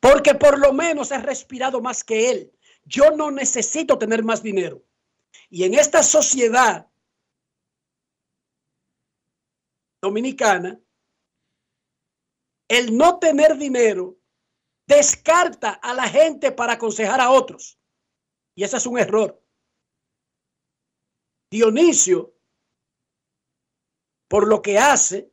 porque por lo menos he respirado más que él. Yo no necesito tener más dinero. Y en esta sociedad Dominicana, el no tener dinero descarta a la gente para aconsejar a otros. Y ese es un error. Dionisio, por lo que hace,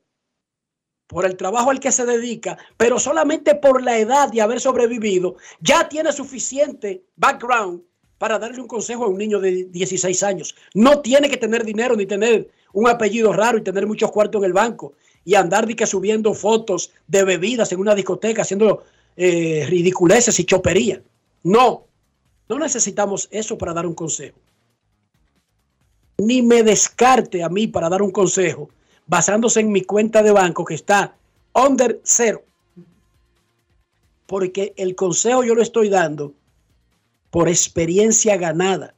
por el trabajo al que se dedica, pero solamente por la edad de haber sobrevivido, ya tiene suficiente background para darle un consejo a un niño de 16 años. No tiene que tener dinero ni tener un apellido raro y tener muchos cuartos en el banco y andar subiendo fotos de bebidas en una discoteca haciendo eh, ridiculeces y chopería. No, no necesitamos eso para dar un consejo. Ni me descarte a mí para dar un consejo basándose en mi cuenta de banco que está under cero. Porque el consejo yo lo estoy dando por experiencia ganada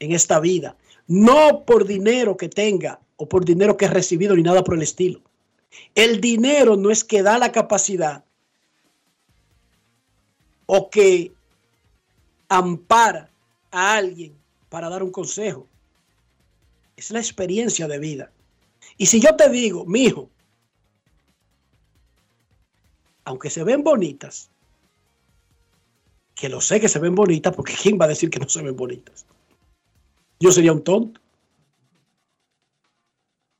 en esta vida, no por dinero que tenga o por dinero que he recibido ni nada por el estilo. El dinero no es que da la capacidad o que ampara a alguien para dar un consejo. Es la experiencia de vida. Y si yo te digo, mi hijo, aunque se ven bonitas, que lo sé que se ven bonitas, porque ¿quién va a decir que no se ven bonitas? Yo sería un tonto.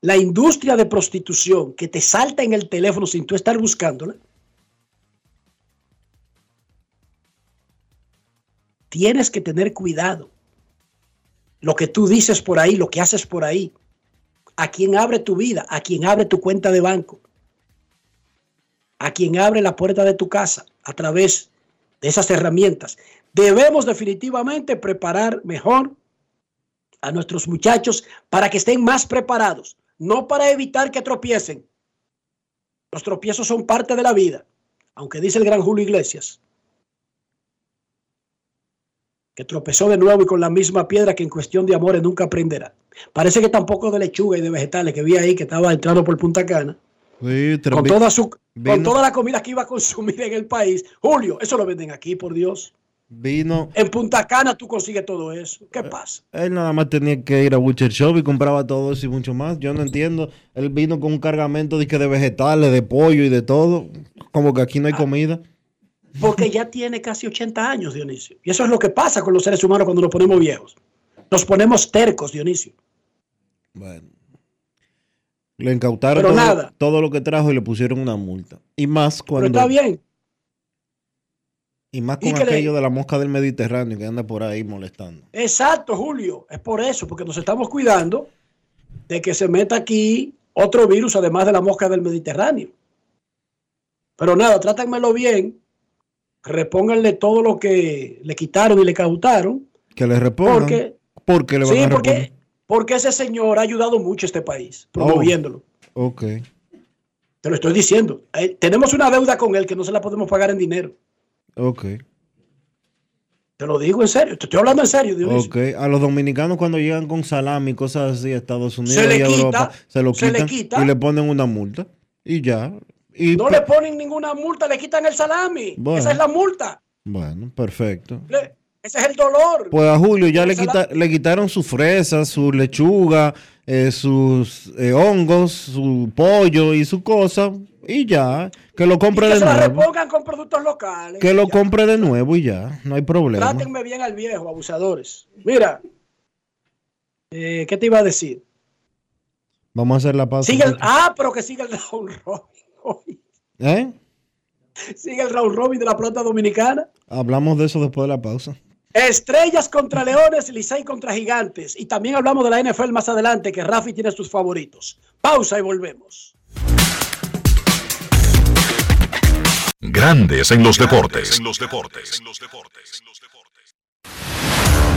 La industria de prostitución que te salta en el teléfono sin tú estar buscándola, tienes que tener cuidado. Lo que tú dices por ahí, lo que haces por ahí, a quien abre tu vida, a quien abre tu cuenta de banco, a quien abre la puerta de tu casa a través de esas herramientas. Debemos definitivamente preparar mejor a nuestros muchachos para que estén más preparados, no para evitar que tropiecen. Los tropiezos son parte de la vida, aunque dice el gran Julio Iglesias, que tropezó de nuevo y con la misma piedra que en cuestión de amores nunca aprenderá. Parece que tampoco de lechuga y de vegetales que vi ahí que estaba entrando por Punta Cana. Sí, Con toda, su, vino- con toda la comida que iba a consumir en el país. Julio, eso lo venden aquí, por Dios. Vino. En Punta Cana tú consigues todo eso. ¿Qué pasa? Él nada más tenía que ir a Butcher Shop y compraba todo eso y mucho más. Yo no entiendo. Él vino con un cargamento de, de vegetales, de pollo y de todo. Como que aquí no hay comida. Porque ya tiene casi 80 años, Dionisio. Y eso es lo que pasa con los seres humanos cuando nos ponemos viejos. Nos ponemos tercos, Dionisio. Bueno. Le incautaron Pero todo, nada. todo lo que trajo y le pusieron una multa. Y más Pero cuando. está bien. Y más ¿Y con le- aquello de la mosca del Mediterráneo que anda por ahí molestando. Exacto, Julio. Es por eso, porque nos estamos cuidando de que se meta aquí otro virus, además de la mosca del Mediterráneo. Pero nada, trátenmelo bien. Repónganle todo lo que le quitaron y le cautaron. Que le repongan. Porque, porque le van sí, a porque, porque ese señor ha ayudado mucho a este país, promoviéndolo. Ok. Te lo estoy diciendo. Eh, tenemos una deuda con él que no se la podemos pagar en dinero. Ok. Te lo digo en serio. Te estoy hablando en serio, Dionisio. Ok. A los dominicanos cuando llegan con salami y cosas así a Estados Unidos Se le y a quita, Europa, se lo se le quita. y le ponen una multa. Y ya. Y No le ponen ninguna multa, le quitan el salami. Bueno. Esa es la multa. Bueno, perfecto. Le- ese es el dolor. Pues a Julio ya le, quita- le quitaron sus fresas, su lechuga, eh, sus eh, hongos, su pollo y su cosa. Y ya. Que lo compre que de se la nuevo. repongan con productos locales. Que lo Ya. compre de nuevo y ya. No hay problema. Trátenme bien al viejo, abusadores. Mira, eh, ¿qué te iba a decir? Vamos a hacer la pausa. Sigue el- ah, pero que sigue el round robin. ¿Eh? Sigue el round robin de la pelota dominicana. Hablamos de eso después de la pausa. Estrellas contra Leones, Licey contra Gigantes. Y también hablamos de la NFL más adelante, que Rafi tiene sus favoritos. Pausa y volvemos. Grandes en los deportes.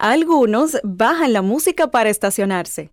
Algunos bajan la música para estacionarse.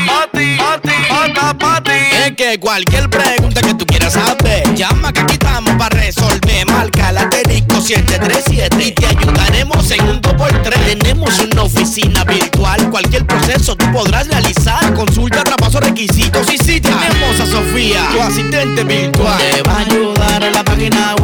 Senazata. Es que cualquier pregunta que tú quieras saber, llama que aquí estamos para resolver. Marca la asterisco 737 y te ayudaremos en un 2x3. Tenemos una oficina virtual, cualquier proceso tú podrás realizar. Consulta, traspaso, requisitos y si tenemos a Sofía, tu asistente virtual. Te va a ayudar en la página web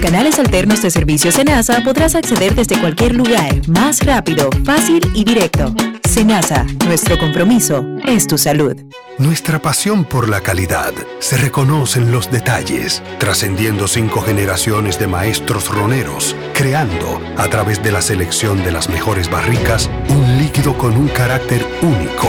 canales alternos de servicio Senasa podrás acceder desde cualquier lugar, más rápido, fácil y directo. Senasa, nuestro compromiso es tu salud. Nuestra pasión por la calidad se reconoce en los detalles, trascendiendo cinco generaciones de maestros roneros, creando, a través de la selección de las mejores barricas, un líquido con un carácter único,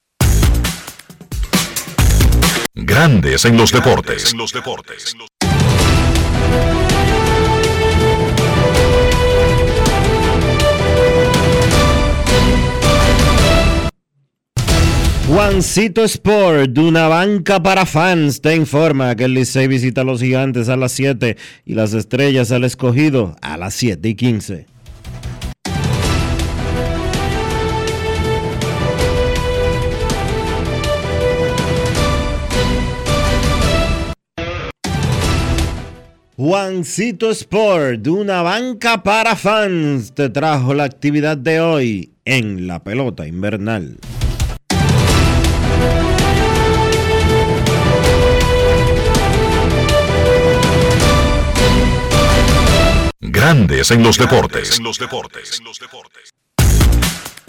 Grandes en los deportes. Juancito Sport, de una banca para fans, te informa que el Licey visita a los gigantes a las 7 y las estrellas al escogido a las 7 y 15. Juancito Sport, una banca para fans, te trajo la actividad de hoy en la pelota invernal. Grandes en los deportes.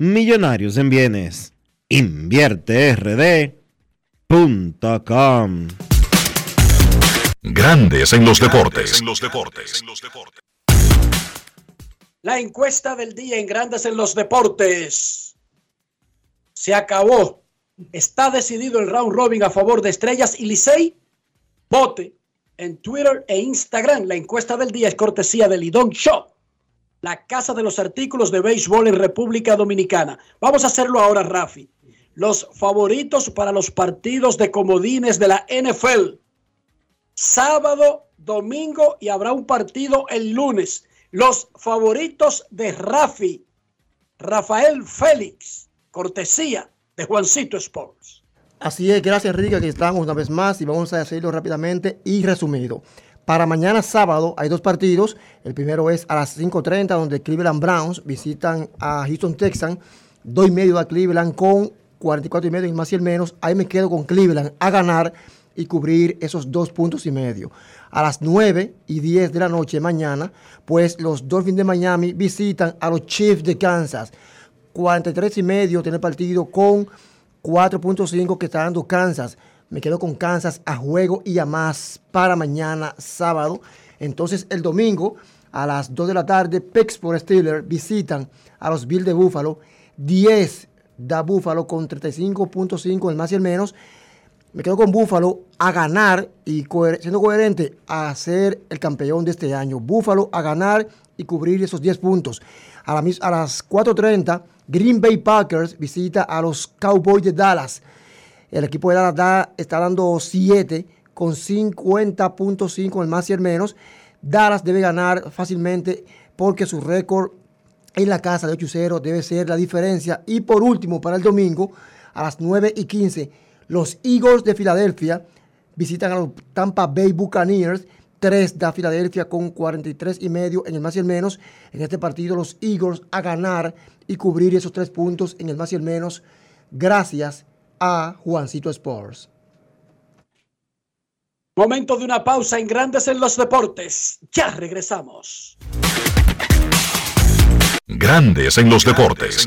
millonarios en bienes. InvierteRD.com. Grandes en los deportes. La encuesta del día en Grandes en los Deportes. Se acabó. Está decidido el round robin a favor de Estrellas y Licey. Vote en Twitter e Instagram. La encuesta del día es cortesía de Lidón Shop la Casa de los Artículos de Béisbol en República Dominicana. Vamos a hacerlo ahora, Rafi. Los favoritos para los partidos de comodines de la NFL. Sábado, domingo y habrá un partido el lunes. Los favoritos de Rafi. Rafael Félix, cortesía de Juancito Sports. Así es, gracias Enrique, que estamos una vez más y vamos a hacerlo rápidamente y resumido. Para mañana sábado hay dos partidos. El primero es a las 5.30 donde Cleveland Browns visitan a Houston Texans. Doy medio a Cleveland con 44 y medio y más y el menos. Ahí me quedo con Cleveland a ganar y cubrir esos dos puntos y medio. A las 9 y 10 de la noche mañana, pues los Dolphins de Miami visitan a los Chiefs de Kansas. 43 y medio tiene partido con 4.5 que está dando Kansas. Me quedo con Kansas a juego y a más para mañana sábado. Entonces el domingo a las 2 de la tarde, Pittsburgh Steelers visitan a los Bills de Buffalo. 10 da Buffalo con 35.5 el más y el menos. Me quedo con Buffalo a ganar y siendo coherente a ser el campeón de este año. Buffalo a ganar y cubrir esos 10 puntos. A, la a las 4.30, Green Bay Packers visita a los Cowboys de Dallas. El equipo de Dallas da- está dando 7 con 50.5 el más y el menos. Dallas debe ganar fácilmente porque su récord en la casa de 8-0 debe ser la diferencia. Y por último, para el domingo, a las 9 y 15, los Eagles de Filadelfia visitan a los Tampa Bay Buccaneers. 3 da Filadelfia con 43 y medio en el más y el menos. En este partido, los Eagles a ganar y cubrir esos tres puntos en el más y el menos. Gracias a Juancito Sports. Momento de una pausa en Grandes en los Deportes. Ya regresamos. Grandes en los deportes.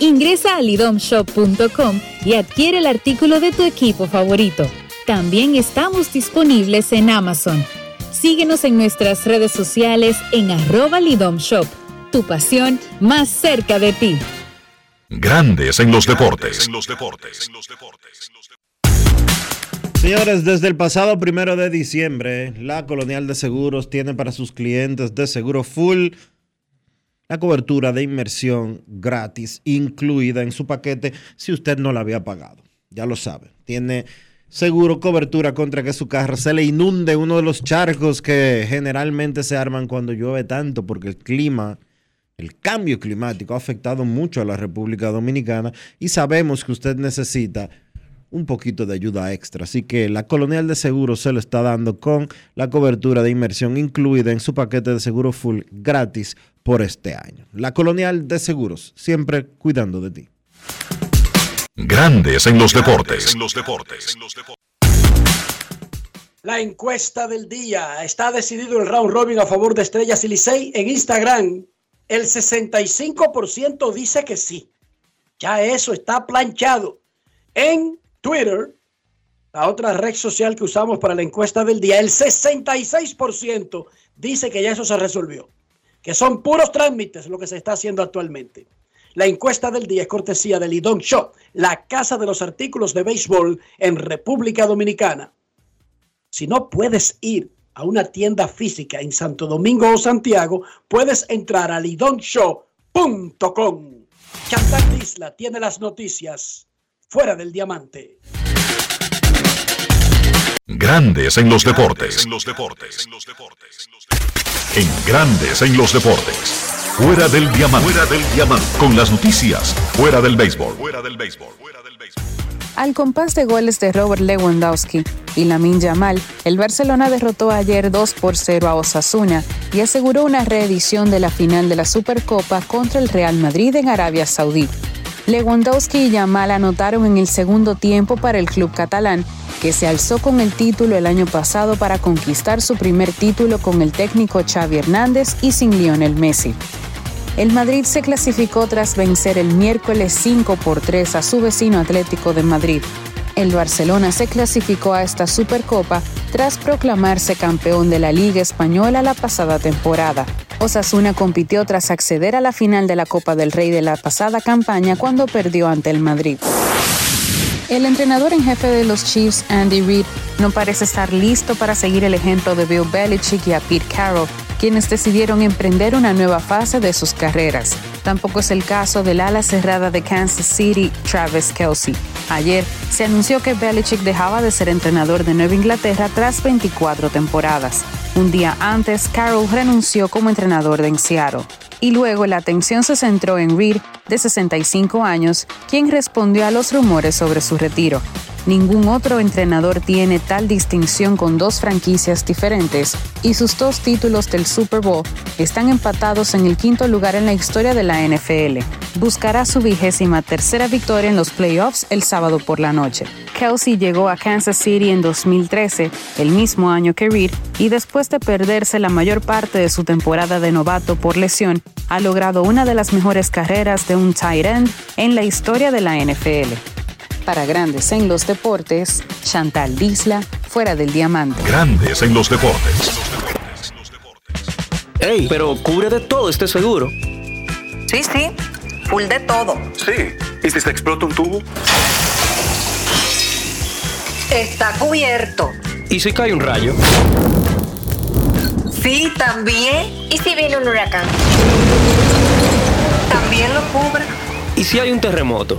Ingresa a lidomshop.com y adquiere el artículo de tu equipo favorito. También estamos disponibles en Amazon. Síguenos en nuestras redes sociales en arroba lidomshop. Tu pasión más cerca de ti. Grandes en los deportes. Señores, desde el pasado primero de diciembre, la Colonial de Seguros tiene para sus clientes de seguro full la cobertura de inmersión gratis incluida en su paquete si usted no la había pagado. Ya lo sabe. Tiene seguro cobertura contra que su carro se le inunde uno de los charcos que generalmente se arman cuando llueve tanto porque el clima, el cambio climático ha afectado mucho a la República Dominicana y sabemos que usted necesita un poquito de ayuda extra. Así que la Colonial de Seguros se lo está dando con la cobertura de inmersión incluida en su paquete de seguro full gratis por este año. La Colonial de Seguros, siempre cuidando de ti. Grandes en los deportes. La encuesta del día. Está decidido el round robin a favor de Estrellas y Licey en Instagram. el 65% dice que sí. Ya eso está planchado. En Twitter, la otra red social que usamos para la encuesta del día, el 66% dice que ya eso se resolvió. Que son puros trámites lo que se está haciendo actualmente. La encuesta del día es cortesía del Lidón Shop, la casa de los artículos de béisbol en República Dominicana. Si no puedes ir a una tienda física en Santo Domingo o Santiago, puedes entrar a lidonshow.com. Chantal Isla tiene las noticias fuera del diamante. Grandes en los deportes. En los deportes. En Grandes en los deportes. Fuera del diamante. Fuera del diamante. Con las noticias. Fuera del béisbol. Fuera del béisbol. Al compás de goles de Robert Lewandowski y Lamin Yamal, el Barcelona derrotó ayer 2 por 0 a Osasuna y aseguró una reedición de la final de la Supercopa contra el Real Madrid en Arabia Saudí. Lewandowski y Yamal anotaron en el segundo tiempo para el club catalán, que se alzó con el título el año pasado para conquistar su primer título con el técnico Xavi Hernández y sin Lionel Messi. El Madrid se clasificó tras vencer el miércoles 5 por 3 a su vecino Atlético de Madrid. El Barcelona se clasificó a esta Supercopa tras proclamarse campeón de la Liga Española la pasada temporada. Osasuna compitió tras acceder a la final de la Copa del Rey de la pasada campaña cuando perdió ante el Madrid. El entrenador en jefe de los Chiefs, Andy Reid, no parece estar listo para seguir el ejemplo de Bill Belichick y a Pete Carroll, quienes decidieron emprender una nueva fase de sus carreras. Tampoco es el caso del ala cerrada de Kansas City, Travis Kelsey. Ayer se anunció que Belichick dejaba de ser entrenador de Nueva Inglaterra tras 24 temporadas. Un día antes, Carroll renunció como entrenador de Seattle. Y luego la atención se centró en Reed, de 65 años, quien respondió a los rumores sobre su retiro. Ningún otro entrenador tiene tal distinción con dos franquicias diferentes y sus dos títulos del Super Bowl están empatados en el quinto lugar en la historia de la NFL. Buscará su vigésima tercera victoria en los playoffs el sábado por la noche. Kelsey llegó a Kansas City en 2013, el mismo año que Reed, y después de perderse la mayor parte de su temporada de novato por lesión, ha logrado una de las mejores carreras de un tight end en la historia de la NFL. Para Grandes en los Deportes, Chantal Disla, fuera del diamante. Grandes en los deportes. Ey, pero cubre de todo este seguro. Sí, sí, full de todo. Sí. ¿Y si se explota un tubo? Está cubierto. ¿Y si cae un rayo? Sí, también. ¿Y si viene un huracán? También lo cubre. ¿Y si hay un terremoto?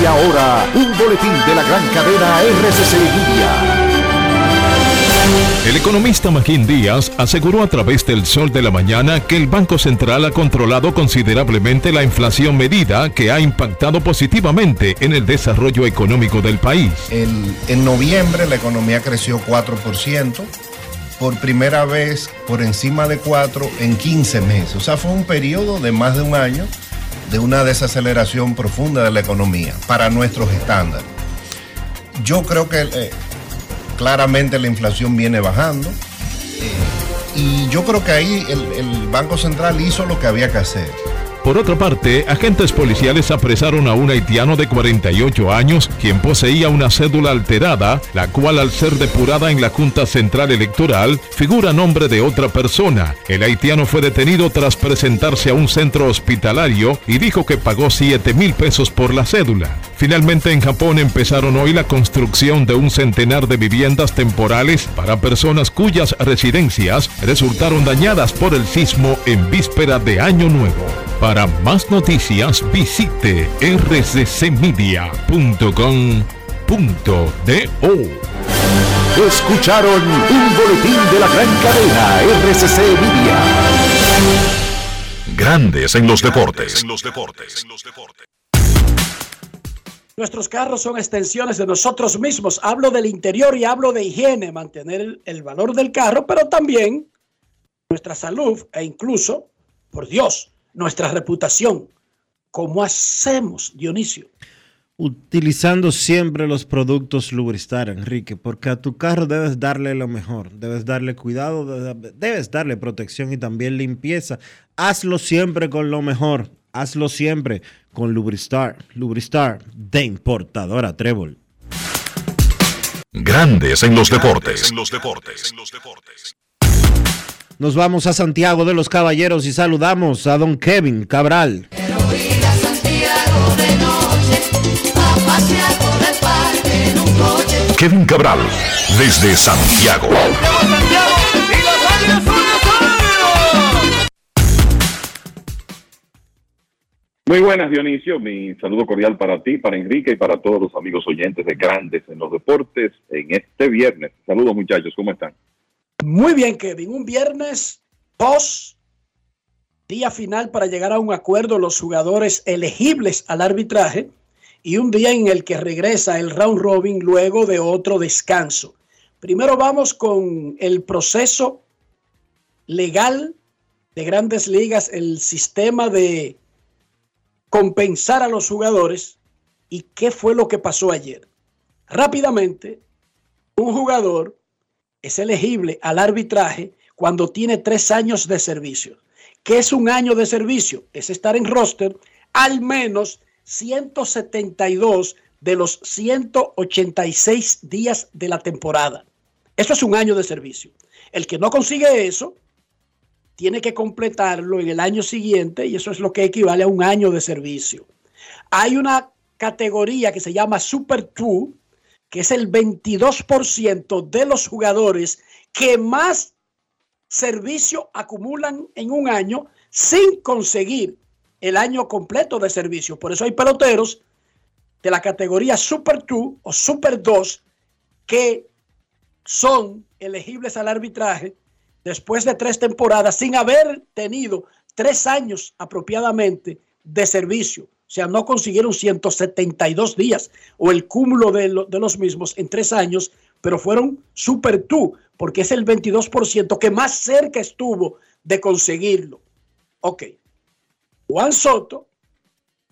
Y ahora, un boletín de la gran cadena RCC Media. El economista Magín Díaz aseguró a través del Sol de la Mañana que el Banco Central ha controlado considerablemente la inflación medida que ha impactado positivamente en el desarrollo económico del país. En, en noviembre la economía creció 4%, por primera vez por encima de 4 en 15 meses. O sea, fue un periodo de más de un año de una desaceleración profunda de la economía para nuestros estándares. Yo creo que eh, claramente la inflación viene bajando eh, y yo creo que ahí el, el Banco Central hizo lo que había que hacer. Por otra parte, agentes policiales apresaron a un haitiano de 48 años, quien poseía una cédula alterada, la cual al ser depurada en la Junta Central Electoral, figura nombre de otra persona. El haitiano fue detenido tras presentarse a un centro hospitalario y dijo que pagó 7 mil pesos por la cédula. Finalmente en Japón empezaron hoy la construcción de un centenar de viviendas temporales para personas cuyas residencias resultaron dañadas por el sismo en víspera de Año Nuevo. Más noticias visite rccmedia.com.do. Escucharon un boletín de la gran cadena RCC Media. Grandes en los deportes. Nuestros carros son extensiones de nosotros mismos. Hablo del interior y hablo de higiene, mantener el valor del carro, pero también nuestra salud e incluso, por Dios, nuestra reputación. ¿Cómo hacemos, Dionisio? Utilizando siempre los productos Lubristar, Enrique, porque a tu carro debes darle lo mejor, debes darle cuidado, debes- darle protección y también limpieza. Hazlo siempre con lo mejor, hazlo siempre con Lubristar. Lubristar de importadora Trébol. Grandes en los deportes. Nos vamos a Santiago de los Caballeros y saludamos a don Kevin Cabral. Kevin Cabral, desde Santiago. Muy buenas, Dionisio. Mi saludo cordial para ti, para Enrique y para todos los amigos oyentes de Grandes en los Deportes en este viernes. Saludos, muchachos. ¿Cómo están? Muy bien, Kevin. Un viernes post día final para llegar a un acuerdo los jugadores elegibles al arbitraje y un día en el que regresa el round robin luego de otro descanso. Primero vamos con el proceso legal de grandes ligas, el sistema de compensar a los jugadores y qué fue lo que pasó ayer. Rápidamente, un jugador es elegible al arbitraje cuando tiene tres años de servicio. ¿Qué es un año de servicio? Es estar en roster al menos 172 de los 186 días de la temporada. Eso es un año de servicio. El que no consigue eso tiene que completarlo en el año siguiente y eso es lo que equivale a un año de servicio. Hay una categoría que se llama Super 2, que es el 22% de los jugadores que más servicio acumulan en un año sin conseguir el año completo de servicio. Por eso hay peloteros de la categoría Super 2 o Super 2 que son elegibles al arbitraje después de tres temporadas sin haber tenido tres años apropiadamente de servicio. O sea, no consiguieron 172 días o el cúmulo de, lo- de los mismos en tres años, pero fueron super tú, porque es el 22% que más cerca estuvo de conseguirlo. Ok. Juan Soto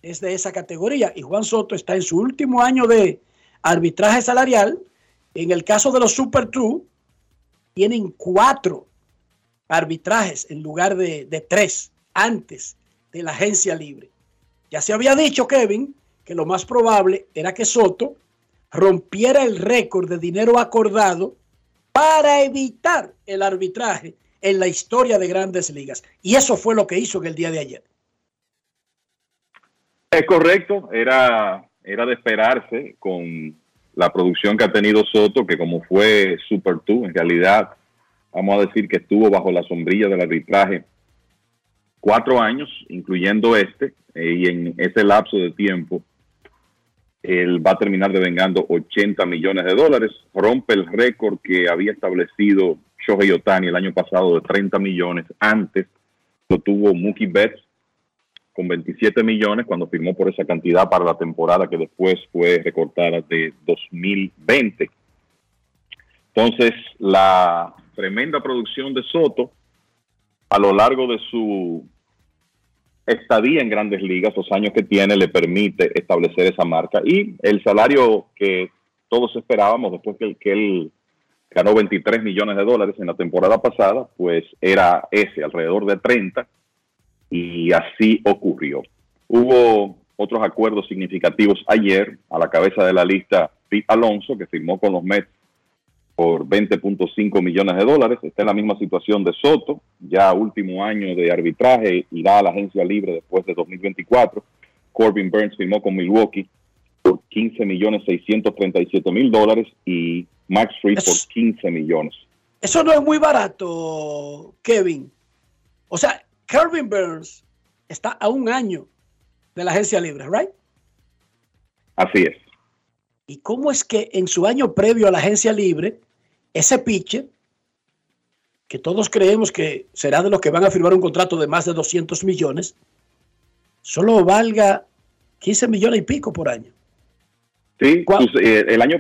es de esa categoría y Juan Soto está en su último año de arbitraje salarial. En el caso de los Super True, tienen cuatro arbitrajes en lugar de tres antes de la agencia libre. Ya se había dicho, Kevin, que lo más probable era que Soto rompiera el récord de dinero acordado para evitar el arbitraje en la historia de grandes ligas. Y eso fue lo que hizo en el día de ayer. Es correcto, era, era de esperarse con la producción que ha tenido Soto, que como fue Super 2, en realidad, vamos a decir que estuvo bajo la sombrilla del arbitraje cuatro años, incluyendo este, eh, y en ese lapso de tiempo, él va a terminar devengando 80 millones de dólares, rompe el récord que había establecido Shohei Otani el año pasado de 30 millones, antes lo tuvo Mookie Betts con 27 millones cuando firmó por esa cantidad para la temporada que después fue recortada de 2020. Entonces, la tremenda producción de Soto a lo largo de su estadía en grandes ligas, los años que tiene, le permite establecer esa marca. Y el salario que todos esperábamos después que, que él ganó 23 millones de dólares en la temporada pasada, pues era ese, alrededor de 30. y así ocurrió. Hubo otros acuerdos significativos ayer a la cabeza de la lista Pete Alonso, que firmó con los Mets por 20.5 millones de dólares. Está en la misma situación de Soto, ya último año de arbitraje, irá a la agencia libre después de 2024. Corbin Burns firmó con Milwaukee por 15 millones 637 mil dólares y Max Fried por 15 millones. Eso no es muy barato, Kevin. O sea, Corbin Burns está a un año de la agencia libre, ¿right? Así es. ¿Y cómo es que en su año previo a la agencia libre, ese pitcher, que todos creemos que será de los que van a firmar un contrato de más de 200 millones, solo valga 15 millones y pico por año? Sí, pues, eh, el año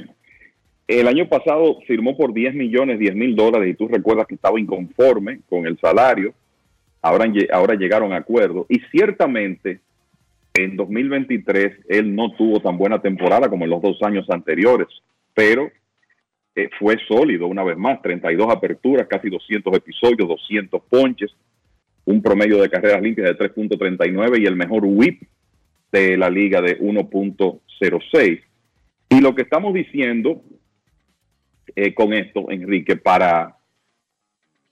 el año pasado firmó por 10 millones, 10 mil dólares y tú recuerdas que estaba inconforme con el salario. Ahora, ahora llegaron a acuerdo y ciertamente en 2023 él no tuvo tan buena temporada como en los dos años anteriores, pero eh, fue sólido una vez más, 32 aperturas, casi 200 episodios, 200 ponches, un promedio de carreras limpias de 3.39 y el mejor whip de la liga de 1.06. Y lo que estamos diciendo eh, con esto, Enrique, para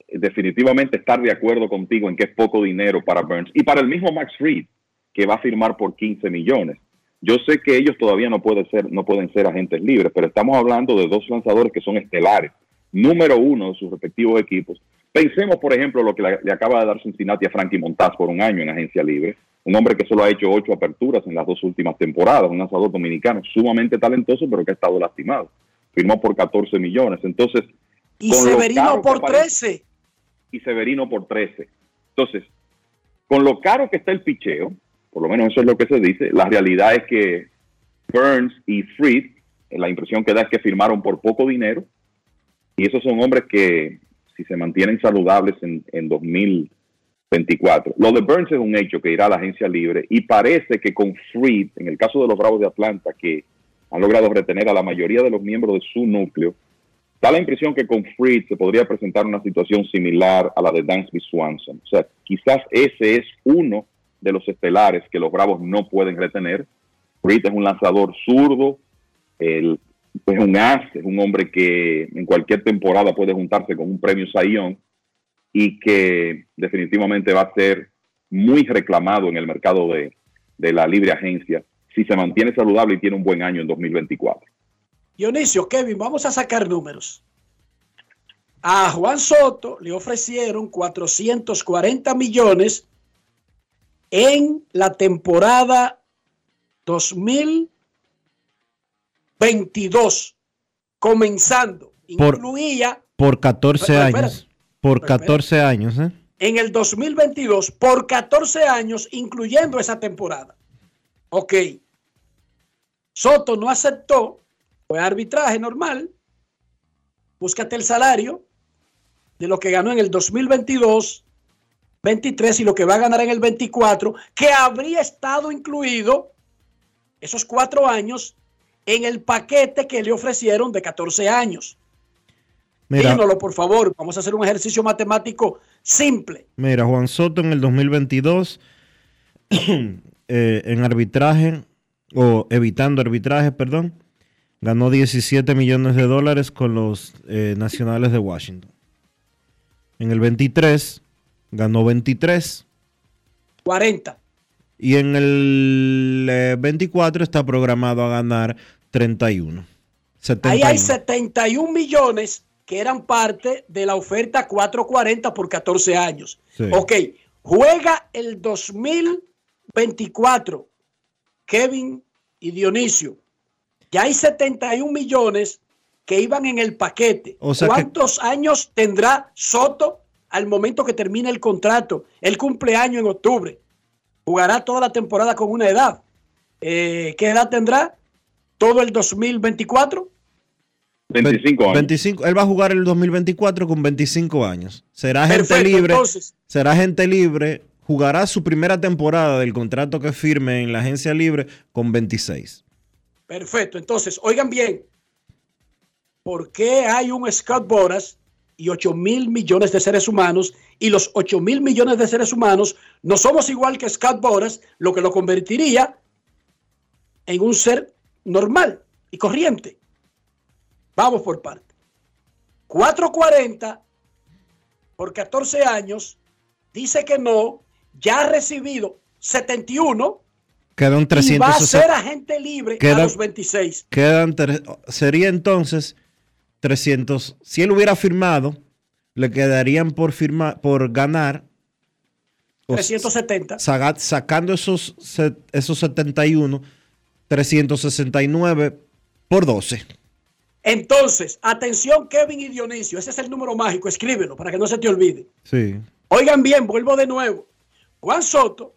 definitivamente estar de acuerdo contigo en que es poco dinero para Burns y para el mismo Max Fried, que va a firmar por 15 millones. Yo sé que ellos todavía no pueden ser, no pueden ser agentes libres, pero estamos hablando de dos lanzadores que son estelares, número uno de sus respectivos equipos. Pensemos, por ejemplo, lo que le, acaba de dar Cincinnati a Frankie Montaz por un año en agencia libre, un hombre que solo ha hecho ocho aperturas en las dos últimas temporadas, un lanzador dominicano sumamente talentoso, pero que ha estado lastimado. Firmó por 14 millones. Entonces. Y Severino por 13. Y Severino por 13. Entonces, con lo caro que está el picheo, por lo menos eso es lo que se dice. La realidad es que Burns y Fried, eh, la impresión que da es que firmaron por poco dinero. Y esos son hombres que, si se mantienen saludables en, en 2024. Lo de Burns es un hecho que irá a la agencia libre. Y parece que con Fried, en el caso de los Bravos de Atlanta, que han logrado retener a la mayoría de los miembros de su núcleo, da la impresión que con Fried se podría presentar una situación similar a la de Dansby Swanson. O sea, quizás ese es uno de los estelares que los Bravos no pueden retener. Reed es un lanzador zurdo, es un as, es un hombre que en cualquier temporada puede juntarse con un premio Sayón y que definitivamente va a ser muy reclamado en el mercado de, de la libre agencia si se mantiene saludable y tiene un buen año en 2024. Dionisio, Kevin, vamos a sacar números. A Juan Soto le ofrecieron 440 millones en la temporada 2022, comenzando, incluía... Por 14 años. por 14 años, ¿eh? En el 2022, por 14 años, incluyendo esa temporada. Ok. Soto no aceptó, fue arbitraje normal. Búscate el salario de lo que ganó en el 2022 23 y lo que va a ganar en el 24, que habría estado incluido esos cuatro años en el paquete que le ofrecieron de 14 años. Mira, por favor. Vamos a hacer un ejercicio matemático simple. Mira, Juan Soto en el 2022, eh, en arbitraje, o evitando arbitraje, perdón, ganó 17 millones de dólares con los eh, nacionales de Washington. En el 23 ganó 23. 40. Y en el 24 eh, está programado a ganar 31. Ahí hay 71 millones que eran parte de la oferta 440 por 14 años. Ok, juega el 2024, Kevin y Dionisio. Ya hay 71 millones que iban en el paquete. ¿Cuántos años tendrá Soto al momento que termine el contrato. El cumpleaños en octubre. Jugará toda la temporada con una edad. Eh, ¿Qué edad tendrá? ¿Todo el 2024? 25 años. 25, él va a jugar el 2024 con 25 años. Será gente libre. será gente libre. Jugará su primera temporada del contrato que firme en la agencia libre con 26. Perfecto. Entonces, oigan bien. ¿Por qué hay un Scott Boras y 8 mil millones de seres humanos y los 8 mil millones de seres humanos no somos igual que Scott Boras, lo que lo convertiría en un ser normal y corriente. Vamos por parte. 440 por 14 años, dice que no, ya ha recibido 71 Quedan y va a 360. ser agente libre a los 26. Quedan sería entonces 300. Si él hubiera firmado, le quedarían por firmar, por ganar. o 370. saga- sacando esos, esos 71, 369 por 12. Entonces, atención Kevin y Dionisio, ese es el número mágico, escríbelo para que no se te olvide. Sí. Oigan bien, vuelvo de nuevo. Juan Soto,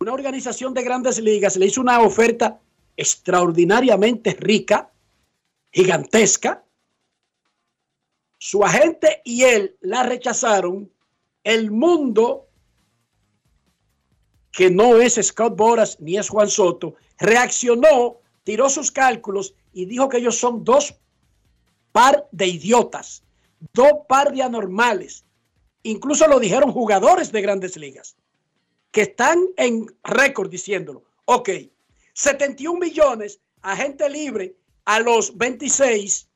una organización de grandes ligas, le hizo una oferta extraordinariamente rica, gigantesca. Su agente y él la rechazaron. El mundo, que no es Scott Boras ni es Juan Soto, reaccionó, tiró sus cálculos y dijo que ellos son dos par de idiotas, dos par de anormales. Incluso lo dijeron jugadores de grandes ligas, que están en récord diciéndolo. Ok, 71 millones a gente libre a los 26.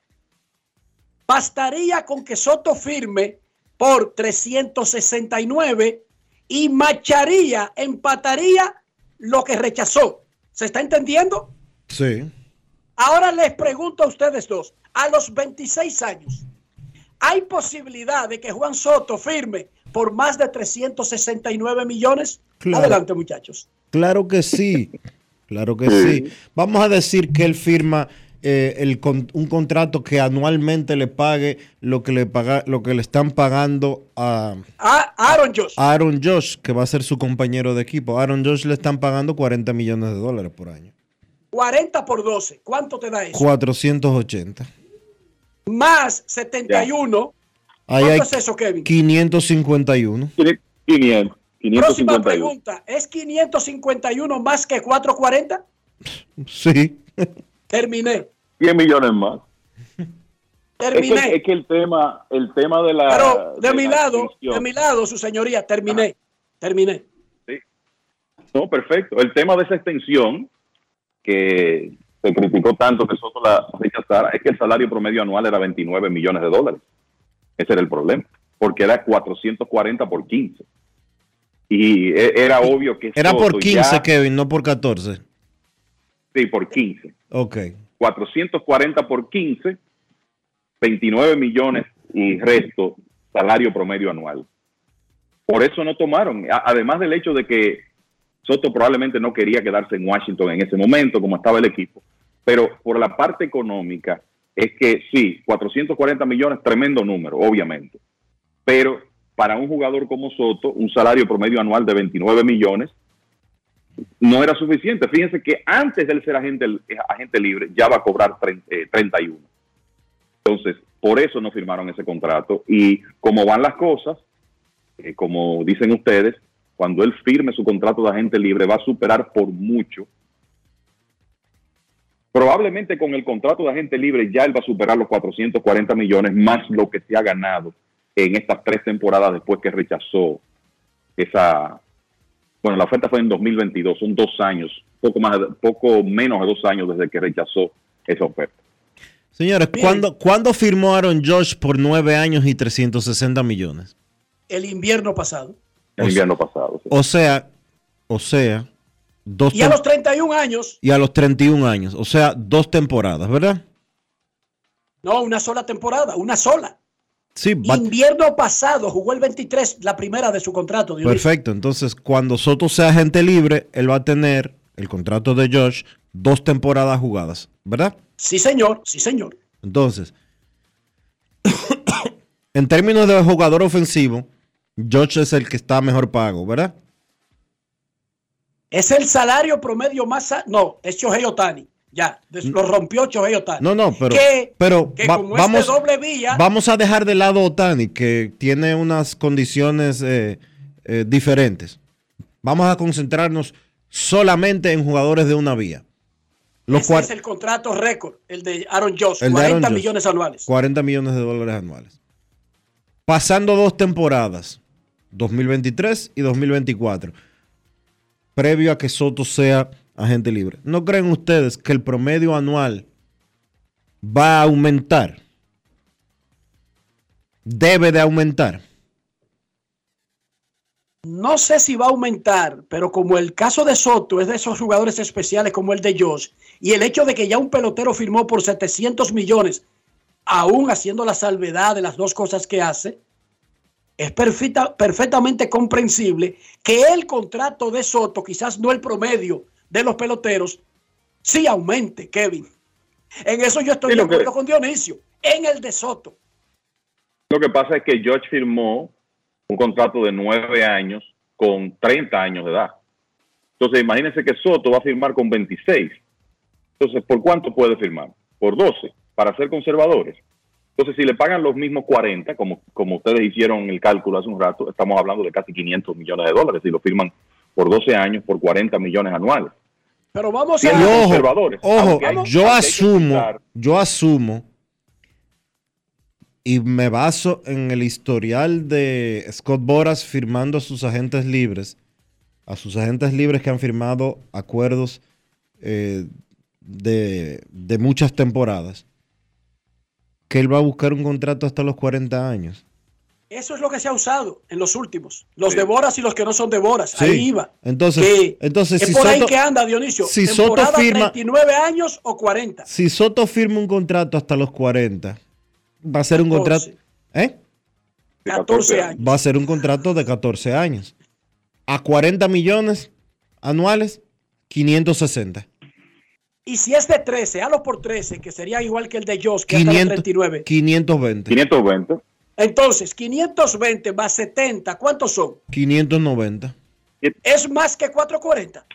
Bastaría con que Soto firme por 369 y macharía, empataría lo que rechazó. ¿Se está entendiendo? Sí. Ahora les pregunto a ustedes dos, a los 26 años, ¿hay posibilidad de que Juan Soto firme por más de 369 millones? Claro. Adelante, muchachos. Claro que sí. Claro que Sí. sí. Vamos a decir que él firma eh, el con- un contrato que anualmente le pague lo que le paga, lo que le están pagando a A Aaron Josh, Aaron Josh, que va a ser su compañero de equipo. A Aaron Josh le están pagando 40 millones de dólares por año. 40 por 12. ¿Cuánto te da eso? 480. Más 71. Ahí ¿Cuánto hay es eso, Kevin? 551. 500. Próxima pregunta. ¿Es 551 más que 440? Sí. Terminé. 100 millones más. Terminé. Es que, es que el tema, el tema de la. Pero de, mi la lado, de mi lado, su señoría, terminé. Terminé. No, perfecto. El tema de esa extensión que se criticó tanto que Soto la rechazara es que el salario promedio anual era 29 millones de dólares. Ese era el problema, porque era 440 por 15. Y e- era obvio que Era por Soto 15, ya- Kevin, no por 14. Sí, por 15. Ok. 440 por 15, 29 millones y resto salario promedio anual. Por eso no tomaron, además del hecho de que Soto probablemente no quería quedarse en Washington en ese momento, como estaba el equipo, pero por la parte económica es que sí, 440 millones, tremendo número, obviamente, pero para un jugador como Soto, un salario promedio anual de 29 millones no era suficiente. Fíjense que antes de él ser agente, agente libre, ya va a cobrar 30, eh, 31. Entonces, por eso no firmaron ese contrato. Y como van las cosas, eh, como dicen ustedes, cuando él firme su contrato de agente libre, va a superar por mucho. Probablemente con el contrato de agente libre ya él va a superar los 440 millones más lo que se ha ganado en estas tres temporadas después que rechazó esa, bueno, la oferta fue en 2022, son dos años, poco más, poco menos de dos años desde que rechazó esa oferta. Señores, ¿cuándo, ¿cuándo firmó Aaron Josh por 9 años y 360 millones? El invierno pasado. El invierno pasado. sí. O sea, o sea, dos Y a los 31 años, y a los 31 años, o sea, dos temporadas, ¿verdad? no, una sola temporada, una sola. Sí, Invierno pasado jugó el 23, la primera de su contrato. Dionisio. perfecto. Entonces, cuando Soto sea agente libre, él va a tener el contrato de Josh dos temporadas jugadas, ¿verdad? Sí, señor, sí, señor. Entonces, en términos de jugador ofensivo, Josh es el que está mejor pago, ¿verdad? Es el salario promedio más... No, es Shohei Otani. Ya, des- lo rompió Shohei Otani. No, no, pero, Que, pero que va- como vamos, es de doble vía, vamos a dejar de lado Otani, que tiene unas condiciones eh, eh, diferentes. Vamos a concentrarnos solamente en jugadores de una vía. Los ese es el contrato récord, el de Aaron Josh, El de 40 Aaron Josh. millones anuales. 40 millones de dólares anuales. pasando dos temporadas, 2023 y 2024, previo a que Soto sea agente libre. ¿No creen ustedes que el promedio anual va a aumentar? Debe de aumentar. No sé si va a aumentar, pero como el caso de Soto es de esos jugadores especiales como el de Josh, y el hecho de que ya un pelotero firmó por 700 millones, aún haciendo la salvedad de las dos cosas que hace, es perfecta- perfectamente comprensible que el contrato de Soto, quizás no el promedio de los peloteros, sí aumente, Kevin. En eso yo estoy Sí, de que- acuerdo con Dionisio. En el de Soto. Lo que pasa es que George firmó un contrato de nueve años con 30 años de edad. Entonces, imagínense que Soto va a firmar con 26. Entonces, ¿por cuánto puede firmar? Por 12, para ser conservadores. Entonces, si le pagan los mismos 40, como, como ustedes hicieron el cálculo hace un rato, estamos hablando de casi 500 millones de dólares si lo firman por 12 años, por 40 millones anuales. Pero vamos Y a... ojo, conservadores, ojo, hay- yo asumo, quitar- yo asumo y me baso en el historial de Scott Boras firmando a sus agentes libres, a sus agentes libres que han firmado acuerdos eh, de, de muchas temporadas, que él va a buscar un contrato hasta los 40 años. Eso es lo que se ha usado en los últimos. Los de Boras y los que no son de Boras. Sí. Ahí iba. Entonces, Que entonces es si por ahí Soto- que anda, Dionisio. si Soto firma- 39 años o 40. Si Soto firma un contrato hasta los 40, va a ser un 14. contrato... ¿Eh? 14 años. Va a ser un contrato de 14 años. A 40 millones anuales, 560. Y si es de 13, halo por 13, que sería igual que el de Josh, que hasta los 500, 39. 520. 520. Entonces, 520 más 70, ¿cuántos son? 590. Es más que 440.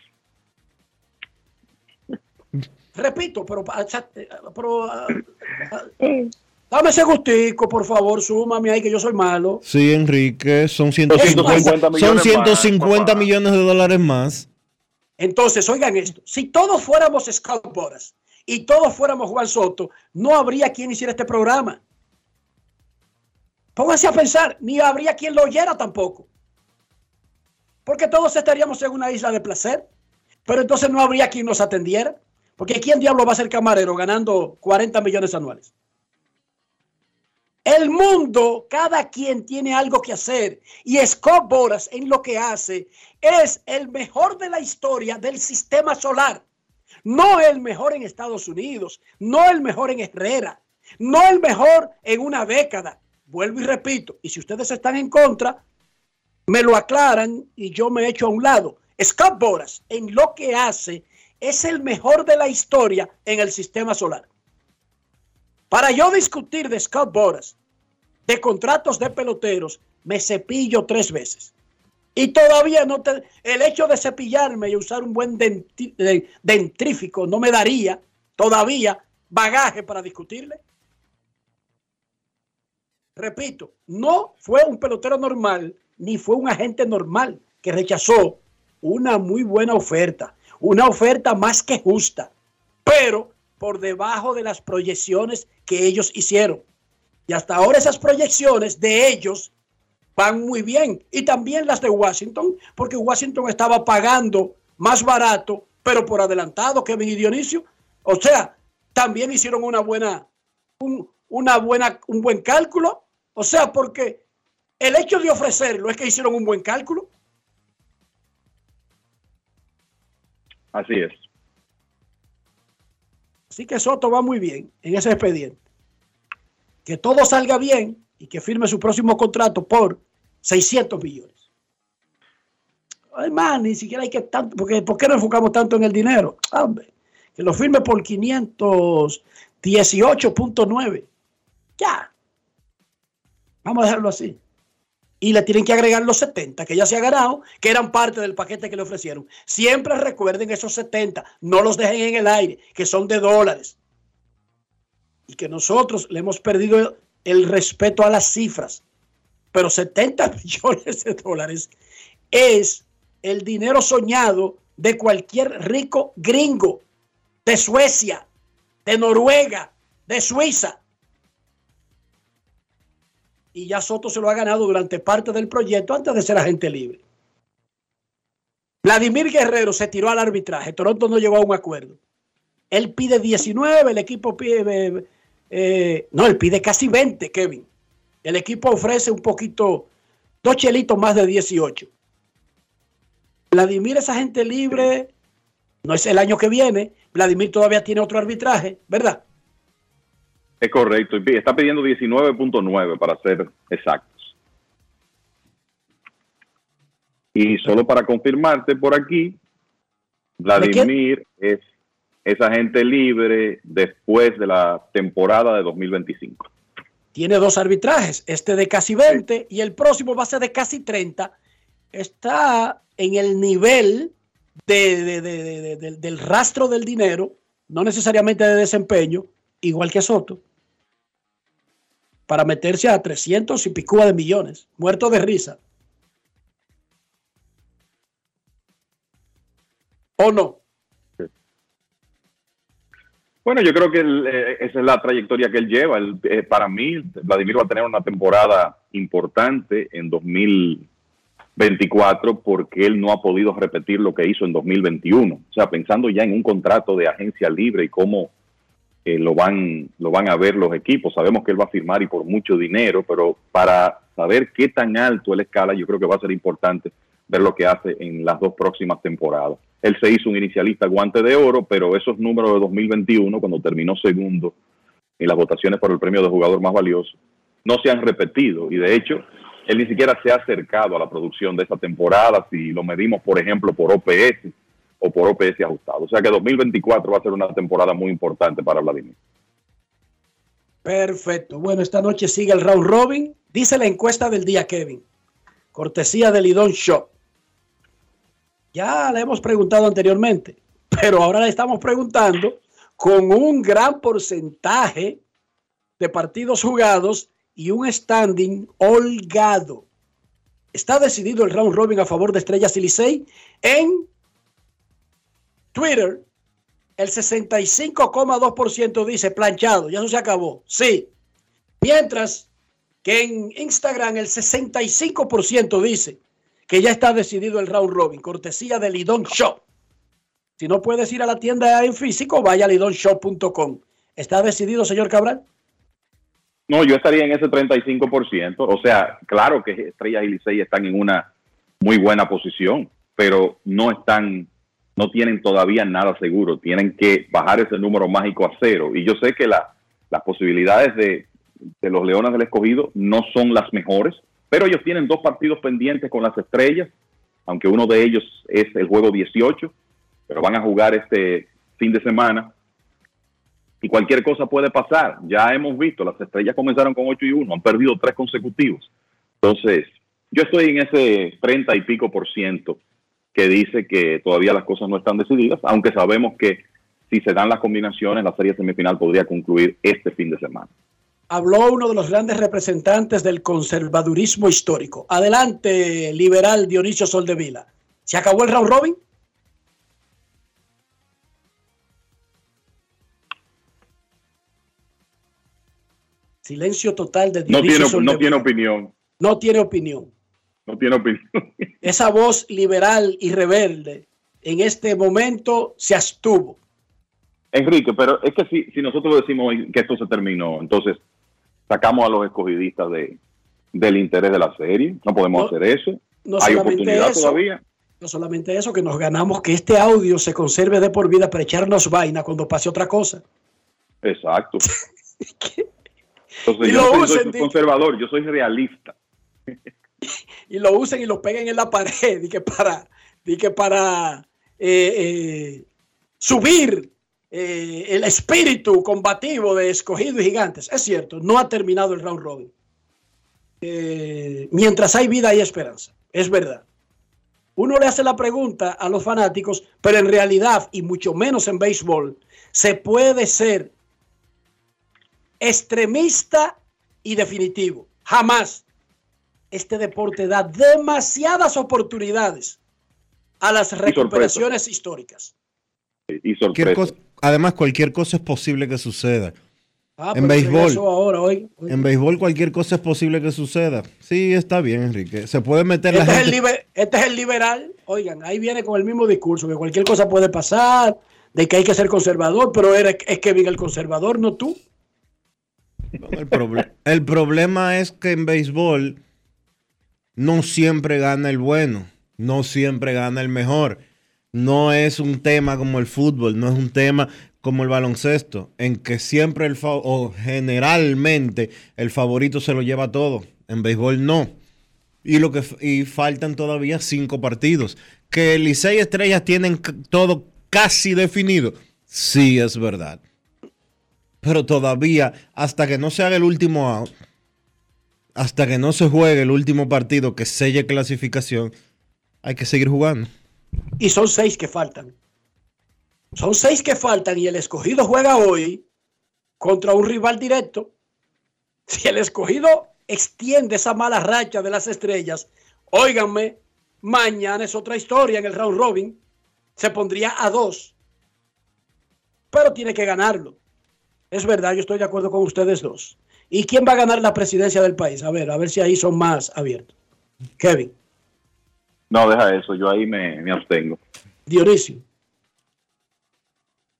Repito, pero, pero, ah, ah, dame ese gustico, por favor, súmame ahí que yo soy malo. Sí, Enrique, son 150, 150 son millones 150 millones de dólares más. Entonces, oigan esto, si todos fuéramos Scout Boras y todos fuéramos Juan Soto, no habría quien hiciera este programa. Pónganse a pensar, ni habría quien lo oyera tampoco. Porque todos estaríamos en una isla de placer, pero entonces no habría quien nos atendiera. Porque ¿quién diablo va a ser camarero ganando 40 millones anuales? El mundo, cada quien tiene algo que hacer. Y Scott Boras en lo que hace es el mejor de la historia del sistema solar. No el mejor en Estados Unidos, no el mejor en Herrera, no el mejor en una década. Vuelvo y repito, y si ustedes están en contra, me lo aclaran y yo me echo a un lado. Scott Boras en lo que hace es el mejor de la historia en el sistema solar. Para yo discutir de Scott Boras, de contratos de peloteros, me cepillo tres veces. Y todavía no te, el hecho de cepillarme y usar un buen de- dentrífico no me daría todavía bagaje para discutirle. Repito, no fue un pelotero normal, ni fue un agente normal que rechazó una muy buena oferta, una oferta más que justa, pero por debajo de las proyecciones que ellos hicieron. Y hasta ahora esas proyecciones de ellos van muy bien. Y también las de Washington, porque Washington estaba pagando más barato, pero por adelantado, Kevin y Dionisio. O sea, también hicieron una buena, un, una buena, un buen cálculo. O sea, porque el hecho de ofrecerlo es que hicieron un buen cálculo. Así es. Así que Soto va muy bien en ese expediente. Que todo salga bien y que firme su próximo contrato por 600 millones. Además, ni siquiera hay que tanto, porque ¿por qué no enfocamos tanto en el dinero? Hombre, que lo firme por 518.9. Ya. Vamos a dejarlo así. Y le tienen que agregar los 70 que ya se ha ganado, que eran parte del paquete que le ofrecieron. Siempre recuerden esos 70, no los dejen en el aire, que son de dólares. Y que nosotros le hemos perdido el respeto a las cifras. Pero 70 millones de dólares es el dinero soñado de cualquier rico gringo, de Suecia, de Noruega, de Suiza. Y ya Soto se lo ha ganado durante parte del proyecto antes de ser agente libre. Vladimir Guerrero se tiró al arbitraje. Toronto no llegó a un acuerdo. Él pide 19, el equipo pide... eh, no, él pide casi 20, Kevin. El equipo ofrece un poquito, dos chelitos más de 18. Vladimir es agente libre, no es el año que viene. Vladimir todavía tiene otro arbitraje, ¿verdad? Es correcto. y Está pidiendo 19.9 para ser exactos. Y solo para confirmarte por aquí, Vladimir es, es agente libre después de la temporada de 2025. Tiene dos arbitrajes, este de casi 20 y el próximo va a ser de casi 30. Está en el nivel de- de- de- de- de- del- del rastro del dinero, no necesariamente de desempeño, igual que Soto, para meterse a 300 y picúa de millones, muerto de risa. ¿O no? Bueno, yo creo que eh, esa es la trayectoria que él lleva. Eh, para mí, Vladimir va a tener una temporada importante en 2024 porque él no ha podido repetir lo que hizo en 2021. O sea, pensando ya en un contrato de agencia libre y cómo eh, lo, van, lo van a ver los equipos. Sabemos que él va a firmar y por mucho dinero, pero para saber qué tan alto él escala, yo creo que va a ser importante ver lo que hace en las dos próximas temporadas. Él se hizo un inicialista guante de oro, pero esos números de 2021, cuando terminó segundo en las votaciones por el premio de jugador más valioso, no se han repetido. Y de hecho, él ni siquiera se ha acercado a la producción de esta temporada si lo medimos, por ejemplo, por OPS o por OPS ajustado. O sea que 2024 va a ser una temporada muy importante para Vladimir. Perfecto. Bueno, esta noche sigue el round robin. Dice la encuesta del día, Kevin. Cortesía del Lidón Shop. Ya le hemos preguntado anteriormente, pero ahora le estamos preguntando con un gran porcentaje de partidos jugados y un standing holgado. Está decidido el round robin a favor de Estrellas y en Twitter. El 65,2% dice planchado, ya eso se acabó. Sí. Mientras que en Instagram el 65% dice que ya está decidido el round robin, cortesía de Lidón Shop. Si no puedes ir a la tienda en físico, vaya a lidonshop.com. ¿Está decidido, señor Cabral? No, yo estaría en ese 35%. O sea, claro que Estrellas y Licey están en una muy buena posición, pero no están, no tienen todavía nada seguro. Tienen que bajar ese número mágico a cero. Y yo sé que la- las posibilidades de, de los Leones del Escogido no son las mejores, pero ellos tienen dos partidos pendientes con las Estrellas, aunque uno de ellos es el juego 18, pero van a jugar este fin de semana y cualquier cosa puede pasar. Ya hemos visto, las estrellas comenzaron con 8 y 1, han perdido tres consecutivos. Entonces, yo estoy en ese 30 y pico por ciento que dice que todavía las cosas no están decididas, aunque sabemos que si se dan las combinaciones, la serie semifinal podría concluir este fin de semana. Habló uno de los grandes representantes del conservadurismo histórico. Adelante, liberal Dionisio Soldevila. ¿Se acabó el round robin? Silencio total de No Dionisio tiene, no Soldevila. tiene opinión, No tiene opinión. No tiene opinión. Esa voz liberal y rebelde en este momento se abstuvo. Enrique, pero es que si, si nosotros decimos que esto se terminó, entonces sacamos a los escogidistas de, del interés de la serie. No podemos No, hacer eso. no Hay oportunidad eso. todavía. No solamente eso, que nos ganamos que este audio se conserve de por vida para echarnos vaina cuando pase otra cosa. Exacto. Entonces, Y yo lo no soy conservador, yo soy realista. y lo usen y lo peguen en la pared y que para, y que para eh, eh, subir eh, el espíritu combativo de escogido y gigantes. Es cierto, no ha terminado el round robin. Mientras hay vida hay esperanza, es verdad. Uno le hace la pregunta a los fanáticos, pero en realidad, y mucho menos en béisbol, se puede ser extremista y definitivo. Jamás este deporte da demasiadas oportunidades a las recuperaciones históricas. Y Cualquier cosa- además, cualquier cosa es posible que suceda. Ah, en pero béisbol. eso ahora, hoy. hoy. En béisbol cualquier cosa es posible que suceda. Sí, está bien, Enrique. Se puede meter la Este es, el gente. liber- este es el liberal. Oigan, ahí viene con el mismo discurso, que cualquier cosa puede pasar, de que hay que ser conservador, pero era, es Kevin el conservador, no tú. El, proble- el problema es que en béisbol no siempre gana el bueno, no siempre gana el mejor. No es un tema como el fútbol, no es un tema como el baloncesto, en que siempre el o generalmente el favorito se lo lleva todo. En béisbol no. Y lo que y faltan todavía cinco partidos. Que Licey Estrellas tienen todo casi definido. Sí, es verdad. Pero todavía, hasta que no se haga el último out, hasta que no se juegue el último partido que selle clasificación, hay que seguir jugando. Y son seis que faltan. Son seis que faltan y el escogido juega hoy contra un rival directo. Si el escogido extiende esa mala racha de las estrellas, óiganme, mañana es otra historia en el round robin. Se pondría a dos. Pero tiene que ganarlo. Es verdad, yo estoy de acuerdo con ustedes dos. ¿Y quién va a ganar la presidencia del país? A ver, a ver si ahí son más abiertos. Kevin, No, deja eso, yo ahí me, me abstengo. Dionisio.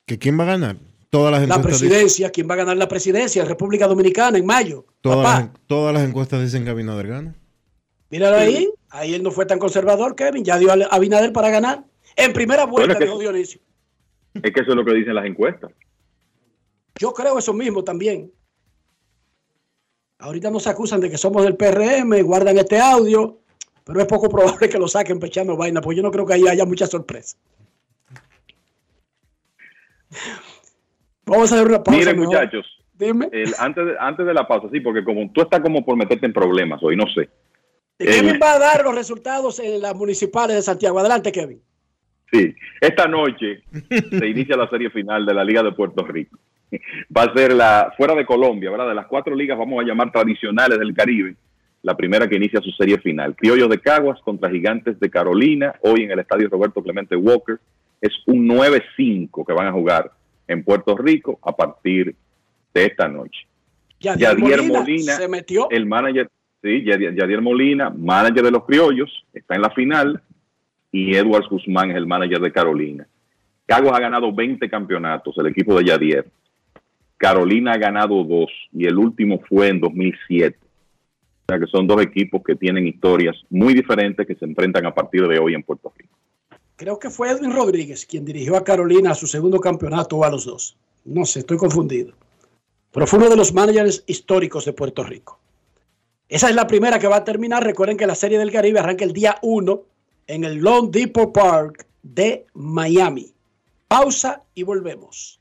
¿Que quién va a ganar? Todas las La encuestas dicen, presidencia, ¿quién va a ganar la presidencia? República Dominicana en mayo. todas, Papá, las, todas las encuestas dicen que Abinader gana. míralo ahí. Ahí él no fue tan conservador, Kevin. Ya dio a Abinader para ganar. En primera vuelta, Bueno, es que- dijo Dionisio. Es que eso es lo que dicen las encuestas. Yo creo eso mismo también. Ahorita nos acusan de que somos del PRM, guardan este audio, pero es poco probable que lo saquen pechando vaina, pues yo no creo que ahí haya mucha sorpresa. Vamos a hacer una pausa. Miren, mejor. muchachos, Dime. el- antes, de, antes de la pausa, sí, porque como tú estás como por meterte en problemas hoy, no sé. Kevin El- va a dar los resultados en las municipales de Santiago. Adelante, Kevin. Sí, esta noche se inicia la serie final de la Liga de Puerto Rico. Va a ser la fuera de Colombia, ¿verdad? De las cuatro ligas vamos a llamar tradicionales del Caribe, la primera que inicia su serie final. Criollos de Caguas contra Gigantes de Carolina, hoy en el estadio Roberto Clemente Walker. Es un 9-5 que van a jugar en Puerto Rico a partir de esta noche. Yadier Yadier Molina Molina, se metió. el manager, sí, Yadier, Yadier Molina, manager de los Criollos, está en la final y Edwards Guzmán es el manager de Carolina. Caguas ha ganado 20 campeonatos, el equipo de Yadier. Carolina ha ganado dos y el último fue en 2007. O sea que son dos equipos que tienen historias muy diferentes que se enfrentan a partir de hoy en Puerto Rico. Creo que fue Edwin Rodríguez quien dirigió a Carolina a su segundo campeonato o a los dos. No sé, estoy confundido. Pero fue uno de los managers históricos de Puerto Rico. Esa es la primera que va a terminar. Recuerden que la Serie del Caribe arranca el día 1 en el Lone Depot Park de Miami. Pausa y volvemos.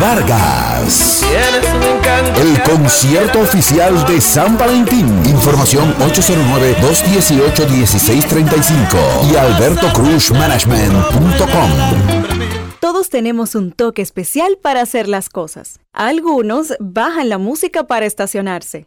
Vargas. El concierto oficial de San Valentín. Información 809-218-1635 y albertocruzmanagement.com. Todos tenemos un toque especial para hacer las cosas. Algunos bajan la música para estacionarse.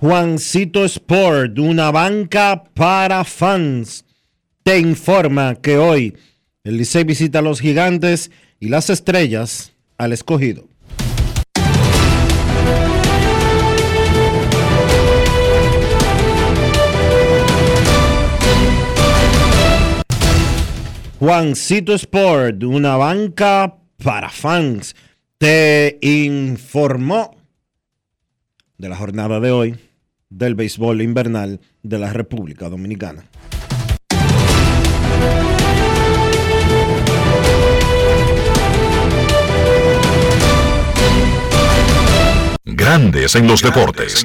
Juancito Sport, una banca para fans, te informa que hoy el Licey visita a los gigantes y las estrellas al escogido. Juancito Sport, una banca para fans, te informó de la jornada de hoy del béisbol invernal de la República Dominicana. Grandes en los deportes.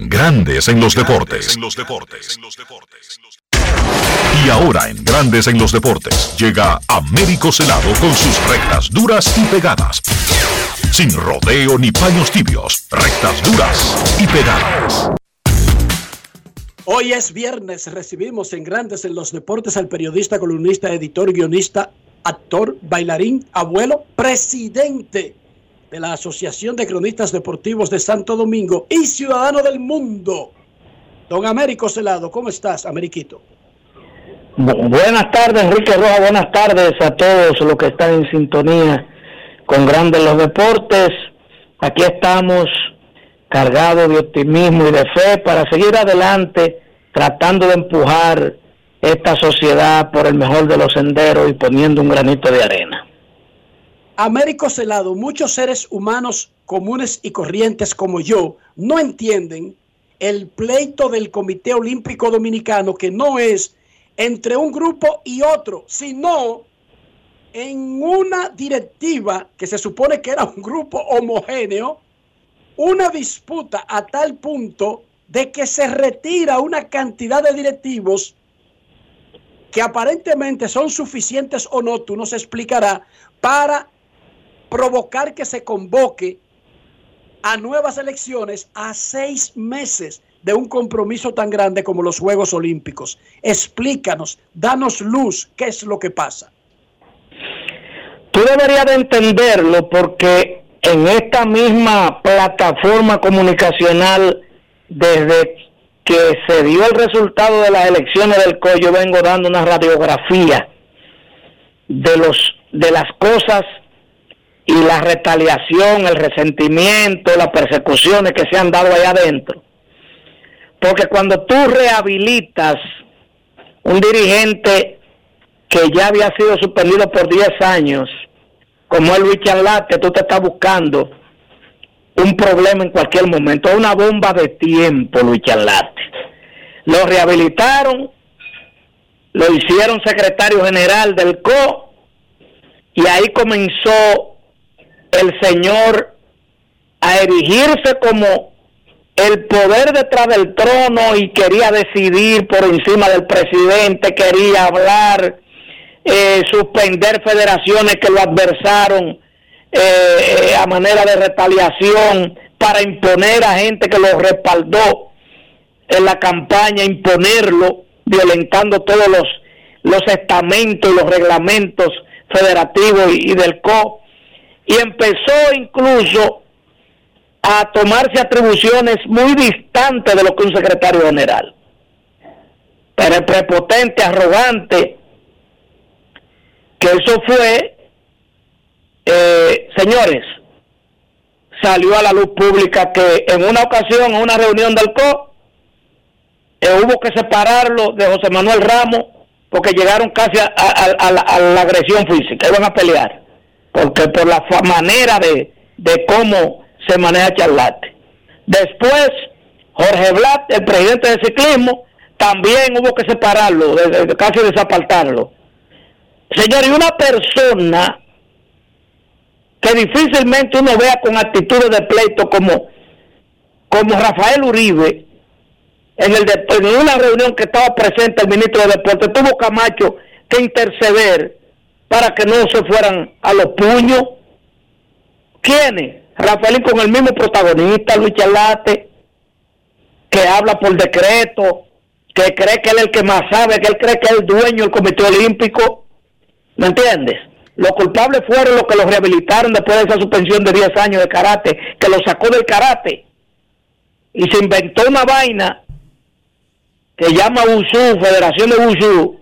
Grandes en los deportes. Y ahora en Grandes en los deportes llega Américo Celado con sus rectas duras y pegadas. Sin rodeo ni paños tibios, rectas duras y pegadas. Hoy es viernes, recibimos en Grandes en los Deportes al periodista, columnista, editor, guionista, actor, bailarín, abuelo, presidente de la Asociación de Cronistas Deportivos de Santo Domingo y ciudadano del mundo. Don Américo Celado, ¿cómo estás, Ameriquito? Buenas tardes, Enrique Roja. Buenas tardes a todos los que están en sintonía con Grandes los Deportes. Aquí estamos cargados de optimismo y de fe para seguir adelante tratando de empujar esta sociedad por el mejor de los senderos y poniendo un granito de arena. Américo Celado, muchos seres humanos comunes y corrientes como yo no entienden el pleito del Comité Olímpico Dominicano que no es entre un grupo y otro, sino en una directiva que se supone que era un grupo homogéneo, una disputa a tal punto de que se retira una cantidad de directivos que aparentemente son suficientes o no, tú nos explicará, para provocar que se convoque a nuevas elecciones a seis meses de un compromiso tan grande como los Juegos Olímpicos. Explícanos, danos luz, ¿qué es lo que pasa? Tú deberías de entenderlo porque en esta misma plataforma comunicacional, desde que se dio el resultado de las elecciones del COI, yo vengo dando una radiografía de los de las cosas y la retaliación, el resentimiento, las persecuciones que se han dado allá adentro. Porque cuando tú rehabilitas un dirigente que ya había sido suspendido por 10 años, como el Luis Charlate, tú te estás buscando un problema en cualquier momento, una bomba de tiempo, Luis Charlate. Lo rehabilitaron, lo hicieron secretario general del CO, y ahí comenzó el señor a erigirse como el poder detrás del trono y quería decidir por encima del presidente, quería hablar, eh, suspender federaciones que lo adversaron eh, a manera de retaliación para imponer a gente que lo respaldó en la campaña, imponerlo, violentando todos los, los estamentos y los reglamentos federativos y, y del CO. Y empezó incluso a tomarse atribuciones muy distantes de lo que un secretario general. pero prepotente, arrogante, que eso fue, eh, señores, salió a la luz pública que en una ocasión, en una reunión del CO, eh, hubo que separarlo de José Manuel Ramos porque llegaron casi a, a la agresión física, iban a pelear, porque por la manera de, de cómo se maneja Charlate. Después, Jorge Blatt, el presidente de ciclismo, también hubo que separarlo, casi desapartarlo. Señor, y una persona que difícilmente uno vea con actitudes de pleito como, como Rafael Uribe, en, el de- en una reunión que estaba presente el ministro de Deportes, tuvo Camacho que interceder para que no se fueran a los puños. ¿Quiénes? Rafael con el mismo protagonista, Luis Charlate, que habla por decreto, que cree que él es el que más sabe, que él cree que es el dueño del Comité Olímpico. ¿Me entiendes? Los culpables fueron los que lo rehabilitaron después de esa suspensión de 10 años de karate, que lo sacó del karate y se inventó una vaina que llama Wushu, Federación de Wushu,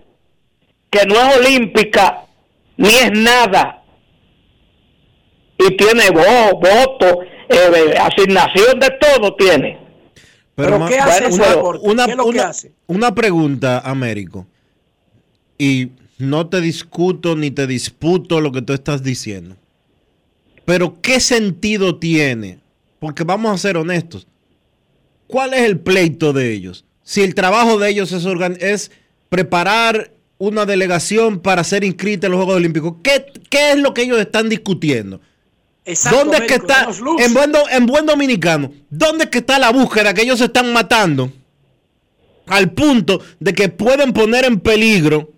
que no es olímpica ni es nada y tiene vo- voto, eh, asignación de todo tiene. ¿Pero qué hace ese una, deporte? una- ¿Qué es lo que hace? una pregunta, Américo. Y no te discuto ni te disputo lo que tú estás diciendo. Pero ¿qué sentido tiene? Porque vamos a ser honestos. ¿Cuál es el pleito de ellos? Si el trabajo de ellos es, organ- es preparar una delegación para ser inscrita en los Juegos Olímpicos, ¿qué, qué es lo que ellos están discutiendo? Exacto, ¿Dónde es que está, en buen, en buen dominicano, dónde es que está la búsqueda que ellos se están matando al punto de que pueden poner en peligro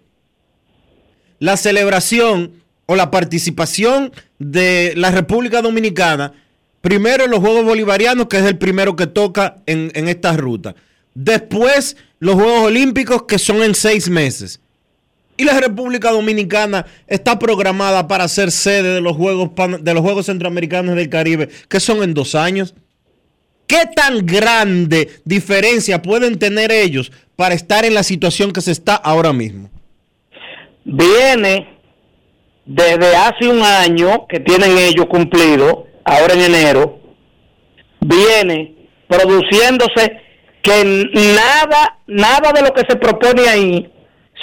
la celebración o la participación de la República Dominicana, primero en los Juegos Bolivarianos, que es el primero que toca en, en esta ruta. Después los Juegos Olímpicos, que son en seis meses. Y la República Dominicana está programada para ser sede de los Juegos, de los Juegos Centroamericanos del Caribe, que son en dos años. ¿Qué tan grande diferencia pueden tener ellos para estar en la situación que se está ahora mismo? Viene desde hace un año que tienen ellos cumplido, ahora en enero, viene produciéndose que nada, nada de lo que se propone ahí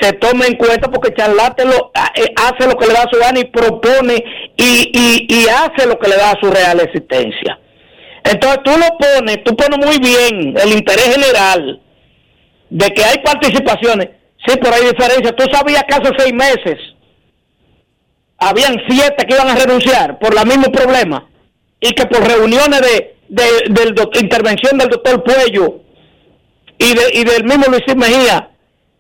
se tome en cuenta porque Charlate lo, eh, hace lo que le da su gana y propone y, y, y hace lo que le da su real existencia. Entonces tú lo pones, tú pones muy bien el interés general de que hay participaciones. Sí, pero hay diferencia. Tú sabías que hace seis meses habían siete que iban a renunciar por el mismo problema y que por reuniones de, de, doc- intervención del doctor Puello y, de, y del mismo Luis Mejía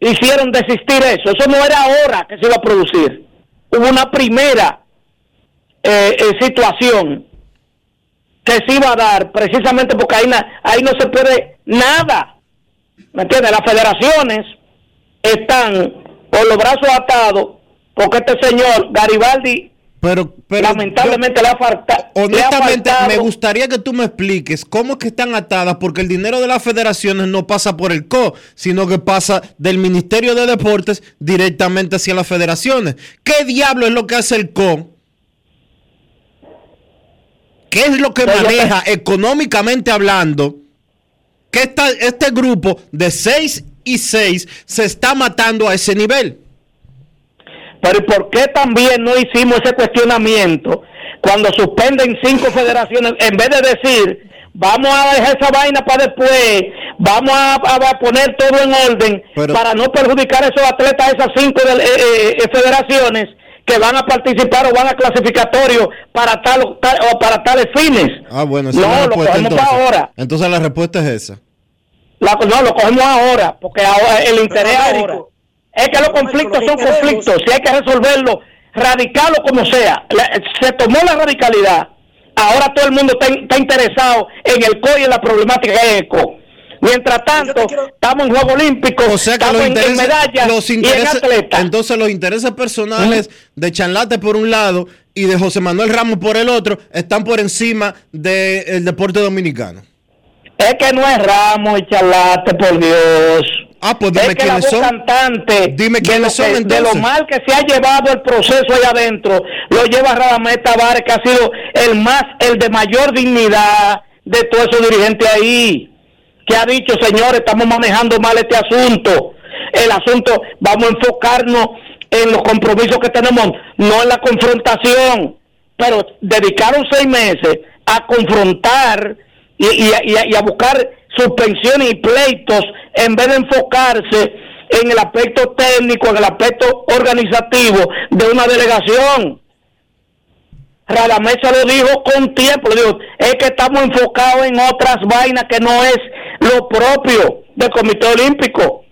hicieron desistir eso. Eso no era ahora que se iba a producir. Hubo una primera eh, eh, situación que se iba a dar precisamente porque ahí, na- ahí no se puede nada. ¿Me entiendes? Las federaciones están con los brazos atados porque este señor Garibaldi Pero, pero lamentablemente le ha falta- le ha honestamente faltado- me gustaría que tú me expliques cómo es que están atadas porque el dinero de las federaciones no pasa por el CO, sino que pasa del Ministerio de Deportes directamente hacia las federaciones. ¿Qué diablo es lo que hace el CO? ¿Qué es lo que Pero yo maneja económicamente hablando? Que esta- este grupo de 6 y 6 se está matando a ese nivel. Pero ¿y por qué también no hicimos ese cuestionamiento cuando suspenden cinco federaciones en vez de decir vamos a dejar esa vaina para después, vamos a, a poner todo en orden Pero- para no perjudicar a esos atletas, esas cinco de- eh, eh, federaciones que van a participar o van a clasificatorio para tal, o tal- o para tales fines? Ah, bueno, esa No, es la lo respuesta cogemos entonces. para ahora. Entonces la respuesta es esa. La- no, lo cogemos ahora, porque ahora el interés Américo, ahora es que los conflictos son conflictos, si hay que resolverlo, radicarlo como sea. La- se tomó la radicalidad, ahora todo el mundo está, está interesado en el CO y en la problemática que hay en el. Mientras tanto, estamos en Juegos Olímpicos, O sea que estamos los en, en intereses, medallas los y en intereses- atletas. entonces los intereses personales de Chanlate por un lado y de José Manuel Ramos por el otro están por encima del deporte dominicano. Es que no es Ramos y Charlate, por Dios. Ah, pues dime es que la quiénes voz son. cantante Dime de, quiénes lo son, que- de lo entonces. mal que se ha llevado el proceso allá adentro, lo lleva Radamés Tavares, que ha sido el más, el de mayor dignidad de todos esos dirigentes ahí, que ha dicho, señores, estamos manejando mal este asunto. El asunto, vamos a enfocarnos en los compromisos que tenemos, no en la confrontación. Pero dedicaron seis meses a confrontar y, y a- y a buscar suspensiones y pleitos en vez de enfocarse en el aspecto técnico, en el aspecto organizativo de una delegación. Radamés se lo dijo con tiempo, le dijo, es que estamos enfocados en otras vainas que no es lo propio del Comité Olímpico.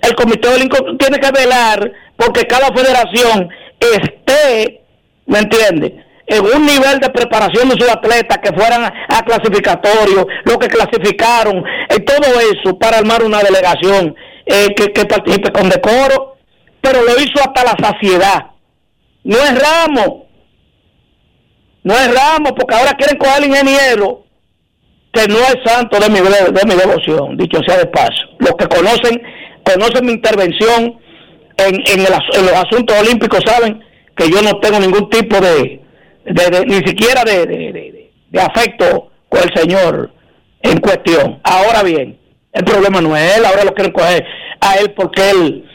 El Comité Olímpico tiene que velar porque cada federación esté, ¿me entiende? En un nivel de preparación de sus atletas que fueran a, a clasificatorio, lo que clasificaron, y todo eso para armar una delegación eh, que, que participe con decoro, pero lo hizo hasta la saciedad. No es Ramos, no es Ramos, porque ahora quieren coger al ingeniero, que no es santo de mi, de, mi devoción, dicho sea de paso. Los que conocen, conocen mi intervención en, en, el en los asuntos olímpicos saben que yo no tengo ningún tipo de, de- de- ni siquiera de, de- afecto con el señor en cuestión. Ahora bien, el problema no es él, ahora lo quieren coger a él porque él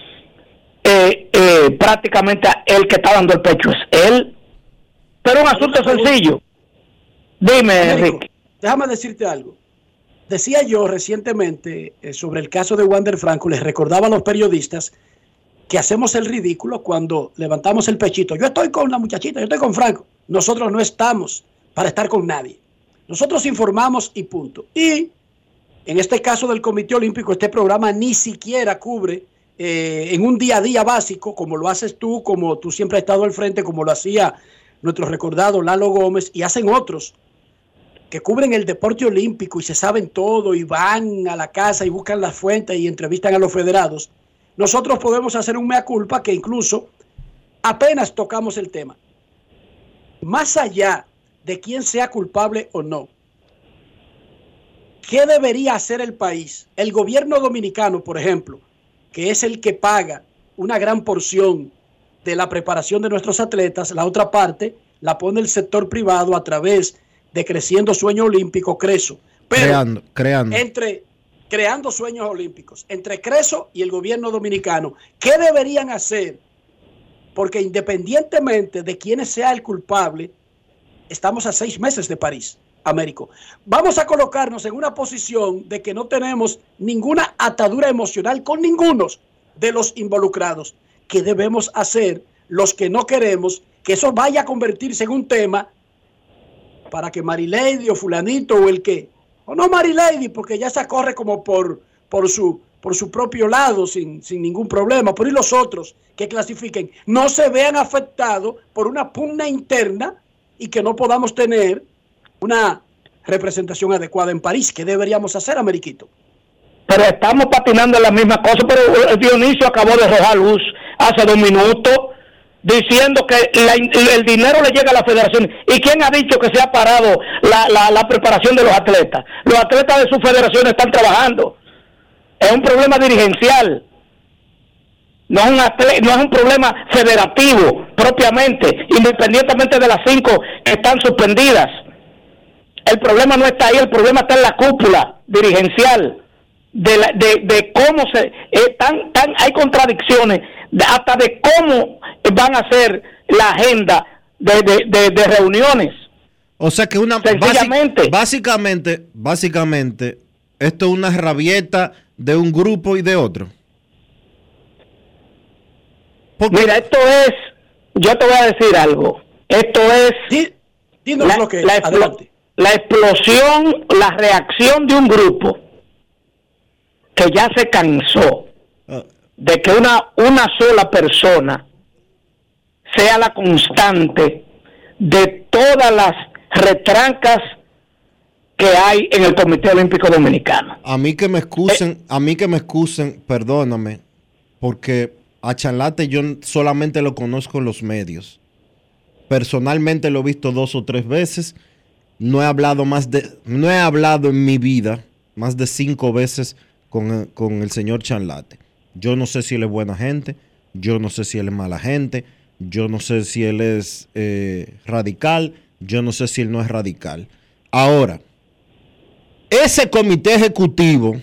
eh, eh, prácticamente el que está dando el pecho es él. Pero un asunto sencillo. Dime, Américo, Enrique. déjame decirte algo. Decía yo recientemente eh, sobre el caso de Wander Franco, les recordaba a los periodistas que hacemos el ridículo cuando levantamos el pechito. Yo estoy con la muchachita, yo estoy con Franco. Nosotros no estamos para estar con nadie. Nosotros informamos y punto. Y en este caso del Comité Olímpico, este programa ni siquiera cubre eh, en un día a día básico, como lo haces tú, como tú siempre has estado al frente, como lo hacía nuestro recordado Lalo Gómez, y hacen otros que cubren el deporte olímpico y se saben todo y van a la casa y buscan las fuentes y entrevistan a los federados, nosotros podemos hacer un mea culpa que incluso apenas tocamos el tema. Más allá de quién sea culpable o no, ¿qué debería hacer el país? El gobierno dominicano, por ejemplo, que es el que paga una gran porción de la preparación de nuestros atletas, la otra parte la pone el sector privado a través de Creciendo Sueño Olímpico, Creso. Pero creando, creando. entre creando sueños olímpicos, entre Creso y el gobierno dominicano, ¿qué deberían hacer? Porque independientemente de quién sea el culpable, estamos a seis meses de París, Américo. Vamos a colocarnos en una posición de que no tenemos ninguna atadura emocional con ninguno de los involucrados. ¿Qué debemos hacer los que no queremos que eso vaya a convertirse en un tema para que Marilady o fulanito o el que, o no Marilady, porque ya se corre como por, por, su, por su propio lado sin, sin ningún problema, por y los otros que clasifiquen, no se vean afectados por una pugna interna y que no podamos tener una representación adecuada en París. ¿Qué deberíamos hacer, Ameriquito? Pero estamos patinando en la misma cosa, pero eh, Dionisio acabó de arrojar luz hace dos minutos diciendo que la- el dinero le llega a la federación. ¿Y quién ha dicho que se ha parado la, la- la preparación de los atletas? Los atletas de su federación están trabajando. Es un problema dirigencial. No es, un no es un problema federativo propiamente, independientemente de las cinco que están suspendidas. El problema no está ahí, el problema está en la cúpula dirigencial de, la- de, de cómo se eh, tan, tan hay contradicciones hasta de cómo van a ser la agenda de, de- de- de reuniones O sea que una Sencillamente. básic- básicamente, básicamente, esto es una rabieta de un grupo y de otro. mira esto es yo te voy a decir algo esto es dinos la, lo que es, la explo- adelante. la explosión la reacción de un grupo que ya se cansó de que una una sola persona sea la constante de todas las retrancas que hay en el Comité Olímpico Dominicano. A mí que me excusen, a mí que me excusen, perdóname, porque a Chanlate yo solamente lo conozco en los medios. Personalmente lo he visto dos o tres veces. No he hablado más de, no he hablado en mi vida más de cinco veces con, con el señor Chanlate. Yo no sé si él es buena gente, yo no sé si él es mala gente, yo no sé si él es eh, radical, yo no sé si él no es radical. Ahora, ese comité ejecutivo,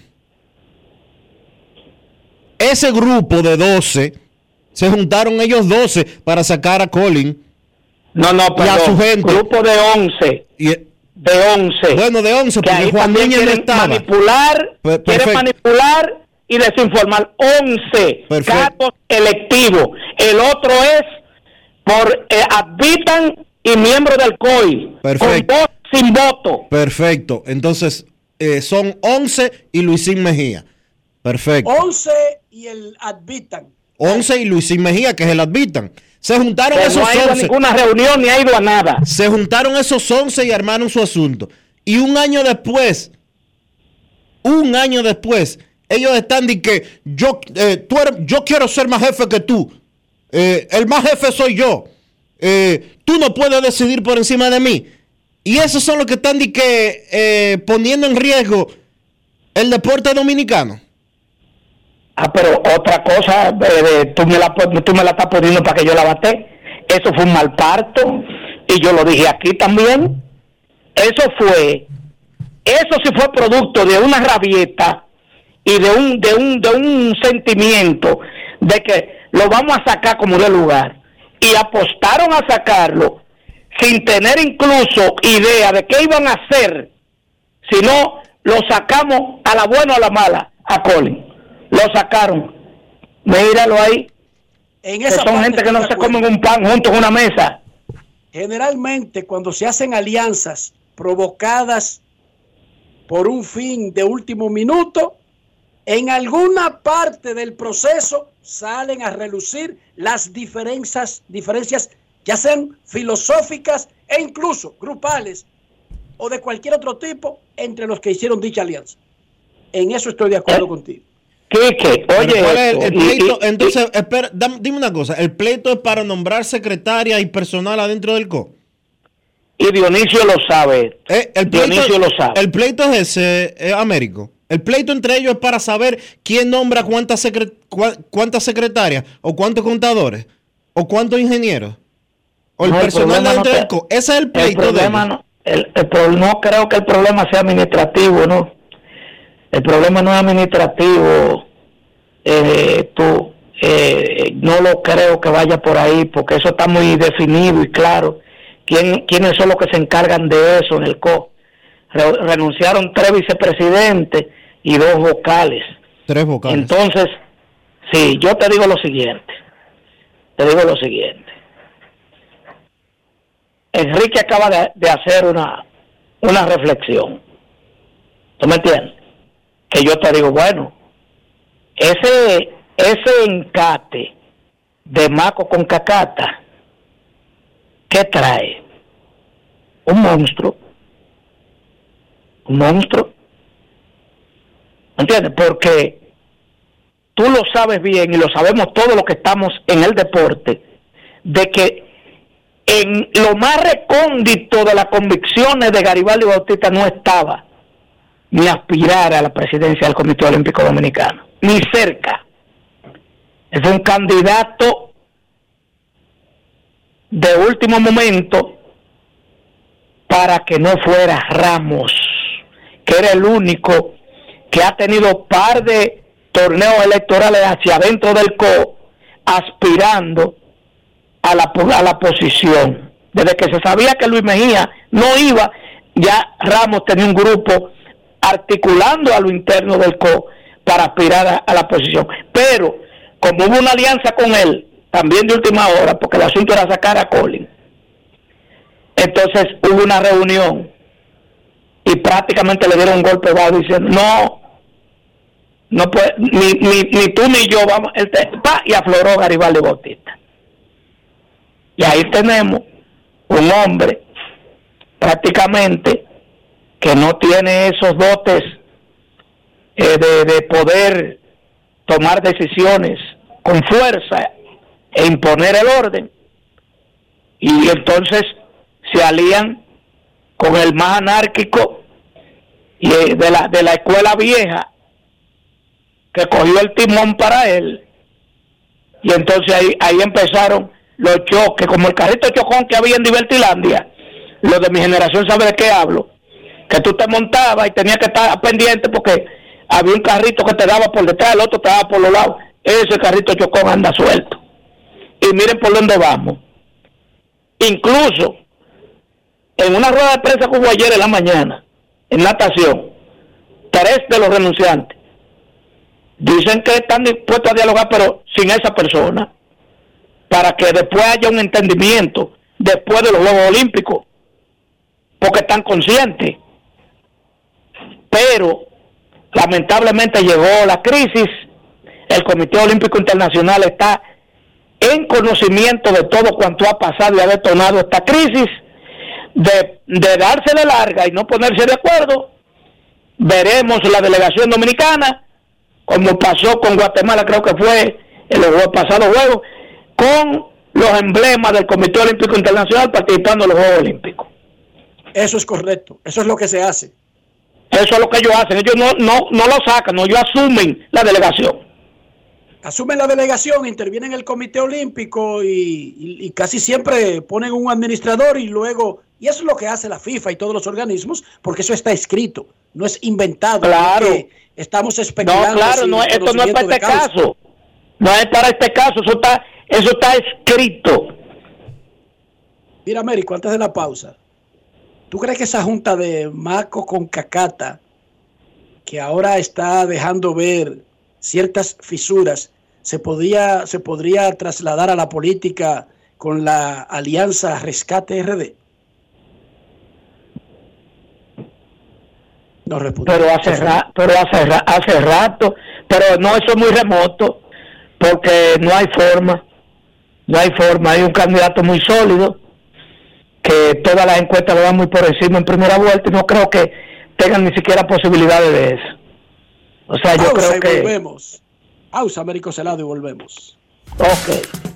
ese grupo de 12, se juntaron ellos 12 para sacar a Colin. No, no, y a su gente. Grupo de 11. de 11. Bueno, de 11, que porque Juan Núñez no estaba. manipular, perfecto. manipular y desinformar. 11 Perfecto. cargos electivos. El otro es por eh, habitan y miembros del COI. Perfecto. Con voz sin voto. Perfecto. Entonces, eh, son 11 y Luisín Mejía. Perfecto. 11 y el Advitan. 11 y Luisín Mejía, que es el advitan. Se juntaron Que esos no ha ido a 11. ninguna reunión ni ha ido a nada. Se juntaron esos 11 y armaron su asunto. Y un año después, un año después, ellos están de que yo, eh, tú eres- yo quiero ser más jefe que tú. Eh, el más jefe soy yo. Eh, tú no puedes decidir por encima de mí. Y esos son los que están que eh, poniendo en riesgo el deporte dominicano. Ah, pero otra cosa, eh, tú, me la, tú me la estás poniendo para que yo la bate. Eso fue un mal parto. Y yo lo dije aquí también. Eso fue, eso sí fue producto de una rabieta y de un, de un, de un sentimiento de que lo vamos a sacar como de lugar. Y apostaron a sacarlo sin tener incluso idea de qué iban a hacer si no lo sacamos a la buena o a la mala a Colin. Lo sacaron. Míralo ahí. En Que esa son gente que no se acuerdo. comen un pan juntos en una mesa. Generalmente cuando se hacen alianzas provocadas por un fin de último minuto, en alguna parte del proceso salen a relucir las diferencias, diferencias ya sean filosóficas e incluso grupales o de cualquier otro tipo entre los que hicieron dicha alianza. En eso estoy de acuerdo contigo. Quique, oye, ¿cuál es esto, el y- pleito? y- Entonces, espera, dime una cosa. ¿El pleito es para nombrar secretaria y personal adentro del CO? y Dionisio lo sabe. Eh, el pleito, Dionisio lo sabe. El pleito es ese, eh, Américo. El pleito entre ellos es para saber quién nombra cuántas, secre- cua- cuántas secretarias, o cuántos contadores, o cuántos ingenieros, o el No, el personal no del te- CO. Ese es el el pleito de problema no, el, el no creo que el problema sea administrativo, ¿no? El problema no es administrativo. Eh, tú, eh, no lo creo que vaya por ahí, porque eso está muy definido y claro. ¿Quién, ¿Quiénes son los que se encargan de eso en el CO? Re- renunciaron tres vicepresidentes y dos vocales. Tres vocales. Entonces, sí, yo te digo lo siguiente. Te digo lo siguiente. Enrique acaba de, hacer una, una reflexión. ¿Tú me entiendes? Que yo te digo, bueno, ese, ese encate de Maco con Cacata, ¿qué trae? Un monstruo. Un monstruo. ¿Me entiendes? Porque tú lo sabes bien y lo sabemos todos los que estamos en el deporte, de que en lo más recóndito de las convicciones de Garibaldi Bautista no estaba ni aspirar a la presidencia del Comité Olímpico Dominicano, ni cerca. Es un candidato de último momento para que no fuera Ramos, que era el único que ha tenido par de torneos electorales hacia adentro del CO, aspirando a la, a la posición. Desde que se sabía que Luis Mejía no iba, ya Ramos tenía un grupo articulando a lo interno del CO para aspirar a, la posición. Pero como hubo una alianza con él, también de última hora, porque el asunto era sacar a Colin, entonces hubo una reunión y prácticamente le dieron un golpe bajo diciendo, no, no puede, ni, ni, ni tú ni yo vamos, este, pa, y afloró Garibaldi Bautista. Y ahí tenemos un hombre prácticamente que no tiene esos dotes eh, de, de poder tomar decisiones con fuerza e imponer el orden. Y entonces se alían con el más anárquico y eh, de la, de la escuela vieja que cogió el timón para él. Y entonces ahí, ahí empezaron los choques, como el carrito chocón que había en Divertilandia. Los de mi generación sabe de qué hablo. Que tú te montabas y tenías que estar pendiente porque había un carrito que te daba por detrás, el otro te daba por los lados. Ese carrito chocón anda suelto. Y miren por dónde vamos. Incluso en una rueda de prensa que hubo ayer en la mañana, en natación, tres de los renunciantes dicen que están dispuestos a dialogar, pero sin esa persona, para que después haya un entendimiento después de los Juegos Olímpicos, porque están conscientes. Pero lamentablemente llegó la crisis, el Comité Olímpico Internacional está en conocimiento de todo cuanto ha pasado y ha detonado esta crisis, de, de larga y no ponerse de acuerdo, veremos la delegación dominicana, como pasó con Guatemala, creo que fue en los pasados Juegos, con los emblemas del Comité Olímpico Internacional participando en los Juegos Olímpicos. Eso es correcto, eso es lo que se hace. Eso es lo que ellos hacen, ellos no, no, no lo sacan, no, ellos asumen la delegación. Asumen la delegación, intervienen en el Comité Olímpico y, y, y casi siempre ponen un administrador y luego, y eso es lo que hace la FIFA y todos los organismos, porque eso está escrito, no es inventado. Claro. es estamos especulando. No, claro, no, esto no es para este caso. No es para este caso, eso está, eso está escrito. Mira, Américo, antes de la pausa, ¿tú crees que esa junta de Maco con Cacata, que ahora está dejando ver ciertas fisuras, se podría, se podría trasladar a la política con la alianza Rescate RD? No. Pero hace, ra- pero hace, ra- hace rato, pero no, eso es muy remoto, porque no hay forma, no hay forma, hay un candidato muy sólido, que todas las encuestas lo dan muy por encima en primera vuelta y no creo que tengan ni siquiera posibilidades de eso. O sea, yo Pausa creo y que... volvemos. Pausa, Américo Celado, y volvemos. Ok.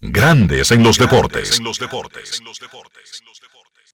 Grandes en los deportes.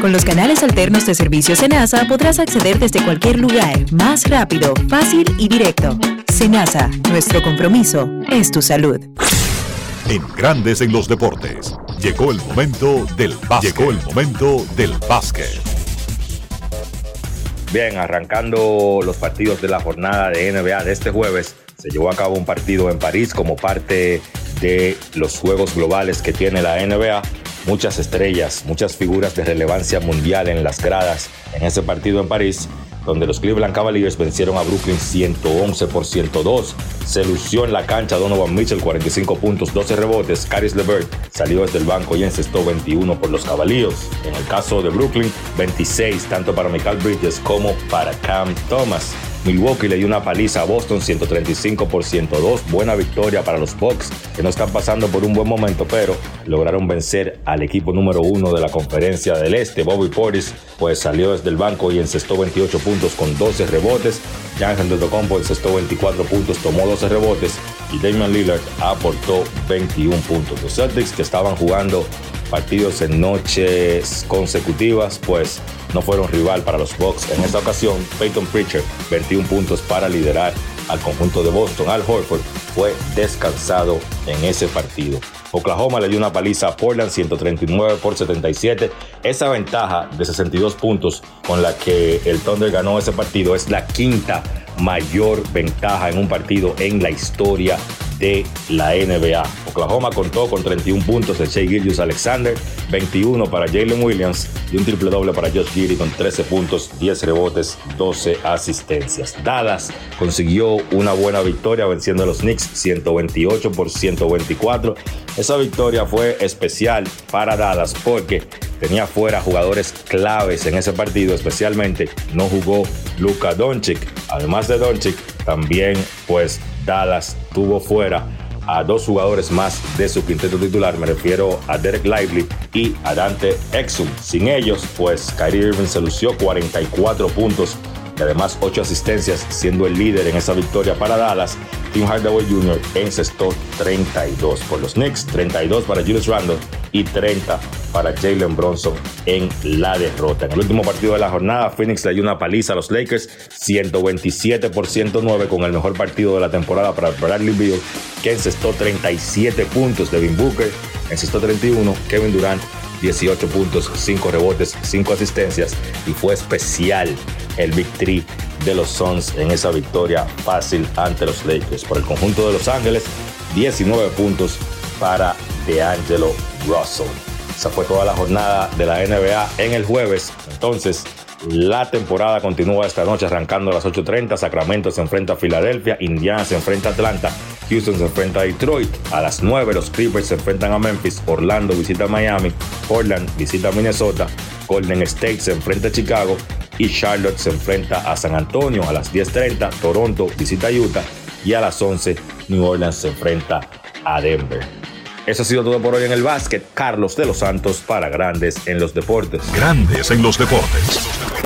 Con los canales alternos de servicio Senasa podrás acceder desde cualquier lugar, más rápido, fácil y directo. Senasa, nuestro compromiso es tu salud. en Grandes en los Deportes. Llegó el momento del básquet. Llegó el momento del básquet. Bien, arrancando los partidos de la jornada de NBA de este jueves, se llevó a cabo un partido en París como parte de los Juegos Globales que tiene la NBA. Muchas estrellas, muchas figuras de relevancia mundial en las gradas en ese partido en París donde los Cleveland Cavaliers vencieron a Brooklyn 111 por 102. Se lució en la cancha Donovan Mitchell, 45 puntos, 12 rebotes. Caris LeVert salió desde el banco y encestó 21 por los Cavaliers. En el caso de Brooklyn, 26 tanto para Michael Bridges como para Cam Thomas. Milwaukee le dio una paliza a Boston 135 por 102. Buena victoria para los Bucks, que no están pasando por un buen momento, pero lograron vencer al equipo número uno de la conferencia del Este. Bobby Portis pues salió desde el banco y encestó 28 puntos con 12 rebotes. Jan Antetokounmpo encestó 24 puntos, tomó 12 rebotes y Damian Lillard aportó 21 puntos. Los Celtics que estaban jugando partidos en noches consecutivas, pues no fueron rival para los Bucks. En esta ocasión, Peyton Pritchard 21 puntos para liderar al conjunto de Boston. Al Horford fue descansado en ese partido. Oklahoma le dio una paliza a Portland 139 por 77. Esa ventaja de 62 puntos con la que el Thunder ganó ese partido es la quinta mayor ventaja en un partido en la historia de la NBA. Oklahoma contó con 31 puntos de Shea Gillius Alexander, 21 para Jalen Williams y un triple doble para Josh Giddy con 13 puntos, 10 rebotes, 12 asistencias. Dallas consiguió una buena victoria venciendo a los Knicks 128 por 124. Esa victoria fue especial para Dallas porque tenía fuera jugadores claves en ese partido, especialmente no jugó Luka Doncic. Además de Doncic, también pues Dallas tuvo fuera a dos jugadores más de su quinteto titular. Me refiero a Derek Lively y a Dante Exum. Sin ellos, pues Kyrie Irving se lució 44 puntos y además 8 asistencias, siendo el líder en esa victoria para Dallas. Tim Hardaway Jr. encestó 32 por los Knicks, 32 para Julius Randle y 30 para Jalen Bronson en la derrota. En el último partido de la jornada, Phoenix le dio una paliza a los Lakers, 127 por 109, con el mejor partido de la temporada para Bradley Beal, que encestó 37 puntos. Devin Booker encestó 31, Kevin Durant 18 puntos, 5 rebotes, 5 asistencias y fue especial el victory de los Suns en esa victoria fácil ante los Lakers. Por el conjunto de Los Ángeles, 19 puntos para DeAngelo Russell. Esa fue toda la jornada de la NBA en el jueves. Entonces, la temporada continúa esta noche arrancando a las 8.30. Sacramento se enfrenta a Filadelfia, Indiana se enfrenta a Atlanta, Houston se enfrenta a Detroit. A las 9 los Clippers se enfrentan a Memphis, Orlando visita a Miami, Portland visita a Minnesota, Golden State se enfrenta a Chicago y Charlotte se enfrenta a San Antonio. A las 10.30 Toronto visita Utah y a las 11 New Orleans se enfrenta a Denver. Eso ha sido todo por hoy en el básquet. Carlos de los Santos para Grandes en los Deportes. Grandes en los Deportes.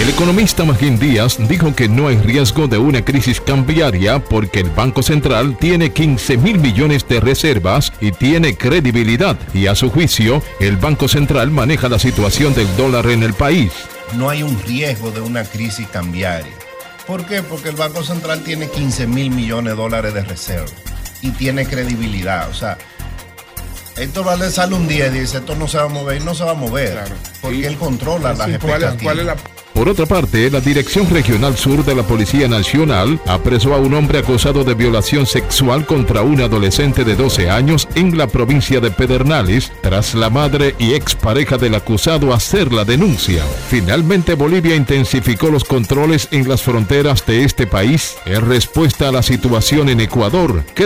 El economista Magín Díaz dijo que no hay riesgo de una crisis cambiaria porque el Banco Central tiene 15 mil millones de reservas y tiene credibilidad y a su juicio el Banco Central maneja la situación del dólar en el país. No hay un riesgo de una crisis cambiaria. ¿Por qué? Porque el Banco Central tiene 15 mil millones de dólares de reserva y tiene credibilidad. O sea, Héctor Valdés sale un día y dice, esto no se va a mover y no se va a mover. Porque él controla las expectativas. Por otra parte, la Dirección Regional Sur de la Policía Nacional apresó a un hombre acusado de violación sexual contra un adolescente de 12 años en la provincia de Pedernales, tras la madre y expareja del acusado hacer la denuncia. Finalmente, Bolivia intensificó los controles en las fronteras de este país en respuesta a la situación en Ecuador, que